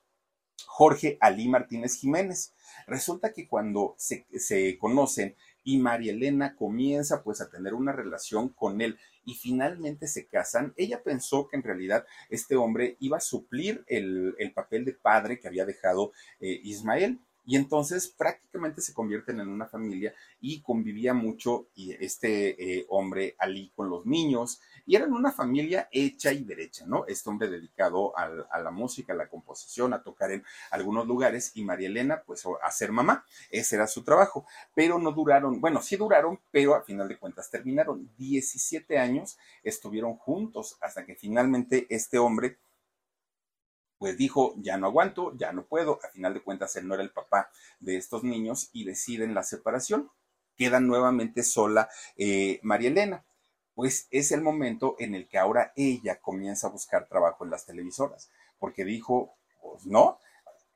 Jorge Alí Martínez Jiménez. Resulta que cuando se, se conocen y María Elena comienza pues a tener una relación con él y finalmente se casan, ella pensó que en realidad este hombre iba a suplir el, el papel de padre que había dejado eh, Ismael. Y entonces prácticamente se convierten en una familia y convivía mucho este eh, hombre Ali con los niños. Y eran una familia hecha y derecha, ¿no? Este hombre dedicado al, a la música, a la composición, a tocar en algunos lugares. Y María Elena pues a ser mamá, ese era su trabajo, pero no duraron, bueno, sí duraron, pero a final de cuentas terminaron. 17 años, estuvieron juntos hasta que finalmente este hombre pues dijo, ya no aguanto, ya no puedo, a final de cuentas él no era el papá de estos niños y deciden la separación. Queda nuevamente sola eh, María Elena. Pues es el momento en el que ahora ella comienza a buscar trabajo en las televisoras, porque dijo, pues no,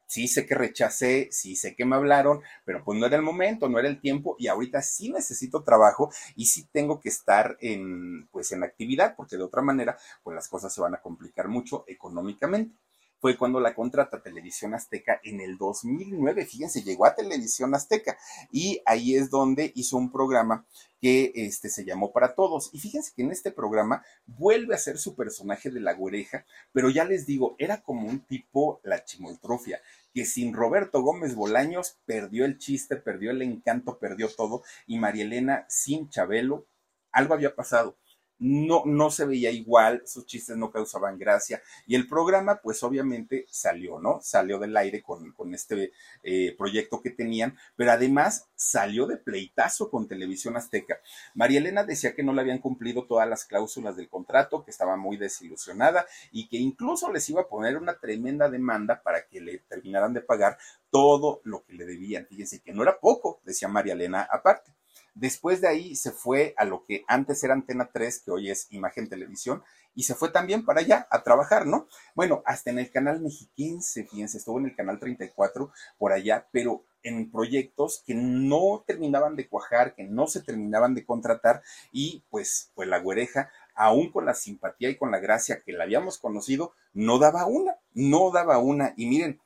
sí sé que rechacé, sí sé que me hablaron, pero pues no era el momento, no era el tiempo y ahorita sí necesito trabajo y sí tengo que estar en pues en actividad porque de otra manera pues las cosas se van a complicar mucho económicamente fue cuando la contrata Televisión Azteca en el 2009. Fíjense, llegó a Televisión Azteca y ahí es donde hizo un programa que este, se llamó Para Todos. Y fíjense que en este programa vuelve a ser su personaje de la güereja, pero ya les digo, era como un tipo la chimoltrofia, que sin Roberto Gómez Bolaños perdió el chiste, perdió el encanto, perdió todo, y María Elena sin Chabelo, algo había pasado no, no se veía igual, sus chistes no causaban gracia y el programa pues obviamente salió, ¿no? Salió del aire con, este eh, proyecto que tenían, pero además salió de pleitazo con Televisión Azteca. María Elena decía que no le habían cumplido todas las cláusulas del contrato, que estaba muy desilusionada y que incluso les iba a poner una tremenda demanda para que le terminaran de pagar todo lo que le debían. Fíjense que no era poco, decía María Elena aparte. Después de ahí se fue a lo que antes era Antena 3, que hoy es Imagen Televisión, y se fue también para allá a trabajar, ¿no? Bueno, hasta en el canal mexiquense, fíjense, estuvo en el canal 34 por allá, pero en proyectos que no terminaban de cuajar, que no se terminaban de contratar, y pues, pues la güereja, aún con la simpatía y con la gracia que la habíamos conocido, no daba una, no daba una. Y miren,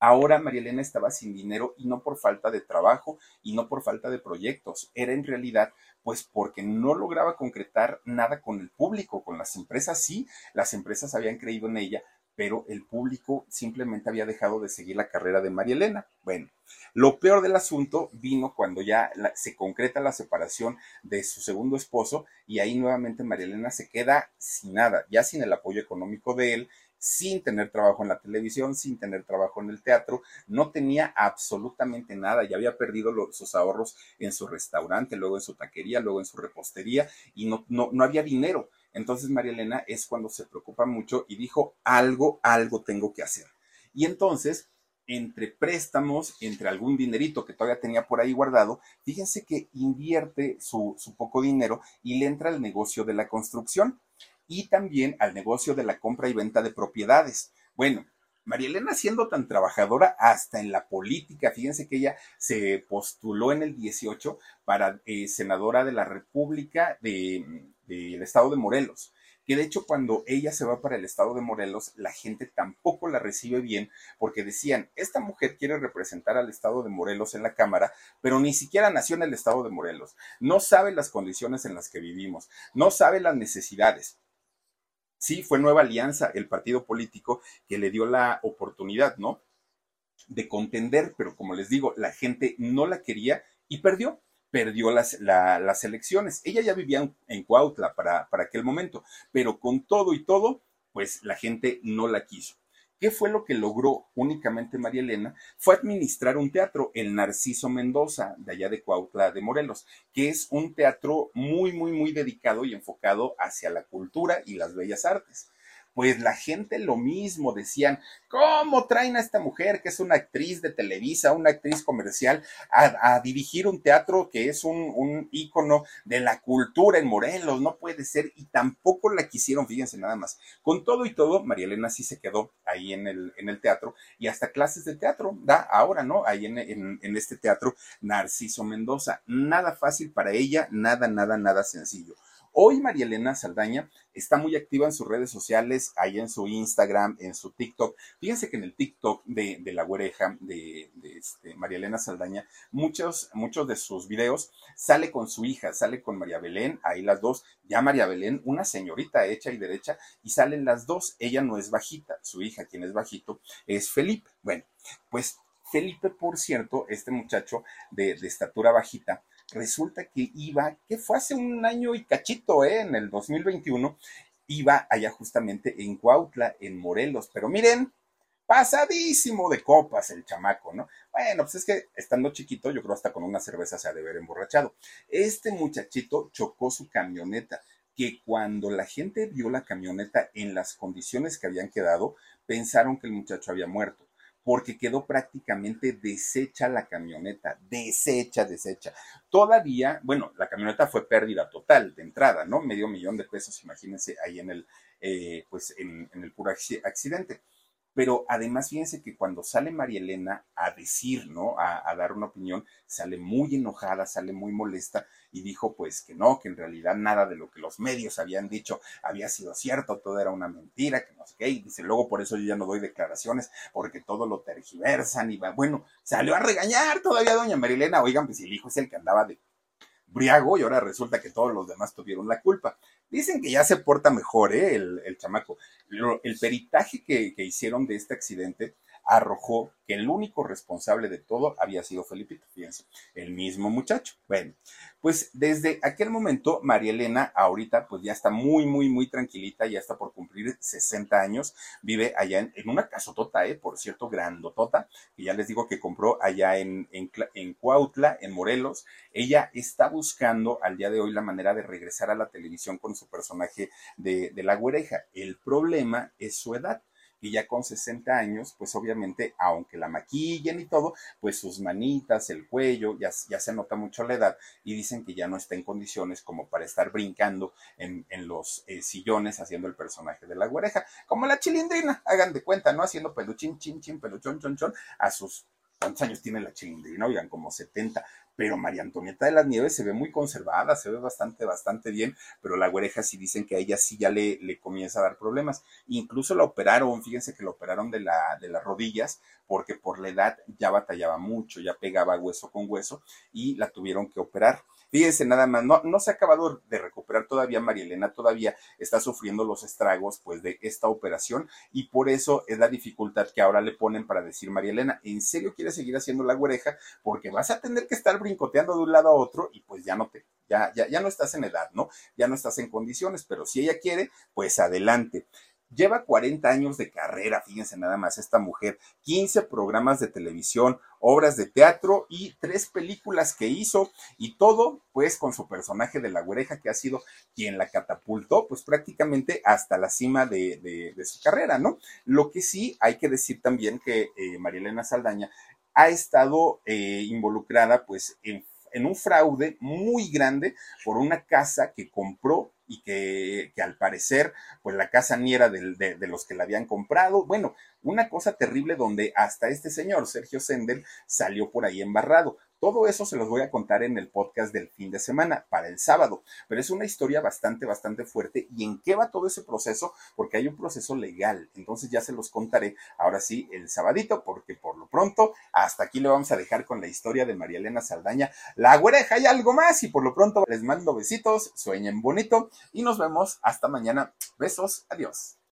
Ahora María Elena estaba sin dinero y no por falta de trabajo y no por falta de proyectos, era en realidad pues porque no lograba concretar nada con el público, con las empresas sí, las empresas habían creído en ella, pero el público simplemente había dejado de seguir la carrera de María Elena. Bueno, lo peor del asunto vino cuando ya se concreta la separación de su segundo esposo y ahí nuevamente María Elena se queda sin nada, ya sin el apoyo económico de él, sin tener trabajo en la televisión, sin tener trabajo en el teatro, no tenía absolutamente nada, ya había perdido sus ahorros en su restaurante, luego en su taquería, luego en su repostería y no, no, no había dinero. Entonces María Elena es cuando se preocupa mucho y dijo, algo, algo tengo que hacer. Y entonces entre préstamos, entre algún dinerito que todavía tenía por ahí guardado, fíjense que invierte su, su, poco dinero y le entra al negocio de la construcción y también al negocio de la compra y venta de propiedades. Bueno, María Elena siendo tan trabajadora hasta en la política, fíjense que ella se postuló en el 18 para eh, senadora de la República del estado de Morelos que de hecho cuando ella se va para el estado de Morelos, la gente tampoco la recibe bien porque decían, esta mujer quiere representar al estado de Morelos en la Cámara, pero ni siquiera nació en el estado de Morelos, no sabe las condiciones en las que vivimos, no sabe las necesidades. Sí, fue Nueva Alianza, el partido político que le dio la oportunidad, ¿no? De contender, pero como les digo, la gente no la quería y perdió perdió las, las elecciones. Ella ya vivía en, Cuautla para, para aquel momento, pero con todo y todo, pues la gente no la quiso. ¿Qué fue lo que logró únicamente María Elena? Fue administrar un teatro, el Narciso Mendoza, de allá de Cuautla de Morelos, que es un teatro muy, muy, muy dedicado y enfocado hacia la cultura y las bellas artes pues la gente lo mismo decían, ¿cómo traen a esta mujer que es una actriz de Televisa, una actriz comercial, a, dirigir un teatro que es un, un, ícono de la cultura en Morelos? No puede ser, y tampoco la quisieron, fíjense nada más. Con todo y todo, María Elena sí se quedó ahí en el, en el teatro y hasta clases de teatro da ahora, ¿no? Ahí en, en este teatro Narciso Mendoza. Nada fácil para ella, nada, nada, nada sencillo. Hoy María Elena Saldaña está muy activa en sus redes sociales, ahí en su Instagram, en su TikTok. Fíjense que en el TikTok de, la güereja de, este, María Elena Saldaña, muchos, muchos de sus videos sale con su hija, sale con María Belén, ahí las dos, ya María Belén, una señorita hecha y derecha, y salen las dos. Ella no es bajita, su hija, quien es bajito, es Felipe. Bueno, pues Felipe, por cierto, este muchacho de, de estatura bajita, resulta que iba, que fue hace un año y cachito, ¿eh? en el 2021, iba allá justamente en Cuautla, en Morelos, pero miren, pasadísimo de copas el chamaco, ¿no? Bueno, pues es que estando chiquito, yo creo hasta con una cerveza se ha de ver emborrachado. Este muchachito chocó su camioneta, que cuando la gente vio la camioneta en las condiciones que habían quedado, pensaron que el muchacho había muerto porque quedó prácticamente deshecha la camioneta, deshecha, deshecha. Todavía, bueno, la camioneta fue pérdida total de entrada, ¿no? Medio millón de pesos, imagínense, ahí en el, eh, pues en, el puro accidente. Pero además, fíjense que cuando sale María Elena a decir, ¿no? A, dar una opinión, sale muy enojada, sale muy molesta y dijo pues que no, que en realidad nada de lo que los medios habían dicho había sido cierto, todo era una mentira, que no sé qué, y dice, luego por eso yo ya no doy declaraciones, porque todo lo tergiversan y va, bueno, salió a regañar todavía doña Marilena, oigan, pues el hijo es el que andaba de briago y ahora resulta que todos los demás tuvieron la culpa. Dicen que ya se porta mejor, ¿eh? el, chamaco. El peritaje que hicieron de este accidente arrojó que el único responsable de todo había sido Felipito, fíjense, el mismo muchacho. Bueno, pues desde aquel momento, María Elena ahorita pues ya está muy, muy, muy tranquilita, ya está por cumplir 60 años, vive allá en, una casotota, eh, por cierto, grandotota, que ya les digo que compró allá en, Cuautla, en Morelos. Ella está buscando al día de hoy la manera de regresar a la televisión con su personaje de, de la güereja. El problema es su edad y ya con 60 años, pues obviamente, aunque la maquillen y todo, pues sus manitas, el cuello, ya, ya se nota mucho la edad y dicen que ya no está en condiciones como para estar brincando en, los eh, sillones haciendo el personaje de la güereja, como la chilindrina, hagan de cuenta, ¿no? Haciendo peluchín, chin, chin, peluchón, chon, chon, a sus ¿Cuántos años tiene la chilindrina? Oigan, como 70 pero María Antonieta de las Nieves se ve muy conservada, se ve bastante, bastante bien, pero la güereja sí dicen que a ella sí ya le, le comienza a dar problemas. Incluso la operaron, fíjense que la operaron de, la, de las rodillas, porque por la edad ya batallaba mucho, ya pegaba hueso con hueso y la tuvieron que operar. Fíjense nada más, no, no se ha acabado de recuperar todavía María Elena, todavía está sufriendo los estragos pues de esta operación y por eso es la dificultad que ahora le ponen para decir María Elena, ¿en serio quieres seguir haciendo la güereja? Porque vas a tener que estar brincoteando de un lado a otro y pues ya no te, ya, ya, ya no estás en edad, ¿no? Ya no estás en condiciones, pero si ella quiere, pues adelante. Lleva 40 años de carrera, fíjense nada más esta mujer, 15 programas de televisión, obras de teatro y tres películas que hizo y todo pues con su personaje de la güereja que ha sido quien la catapultó pues prácticamente hasta la cima de, su carrera, ¿no? Lo que sí hay que decir también que eh, María Elena Saldaña ha estado eh, involucrada pues en, en un fraude muy grande por una casa que compró y que, que, al parecer, pues la casa ni era de, de, los que la habían comprado. Bueno, una cosa terrible donde hasta este señor, Sergio Sendel, salió por ahí embarrado. Todo eso se los voy a contar en el podcast del fin de semana, para el sábado, pero es una historia bastante, bastante fuerte. ¿Y en qué va todo ese proceso? Porque hay un proceso legal, entonces ya se los contaré ahora sí el sabadito, porque por lo pronto, hasta aquí le vamos a dejar con la historia de María Elena Saldaña, la güereja y algo más, y por lo pronto les mando besitos, sueñen bonito, y nos vemos hasta mañana. Besos, adiós.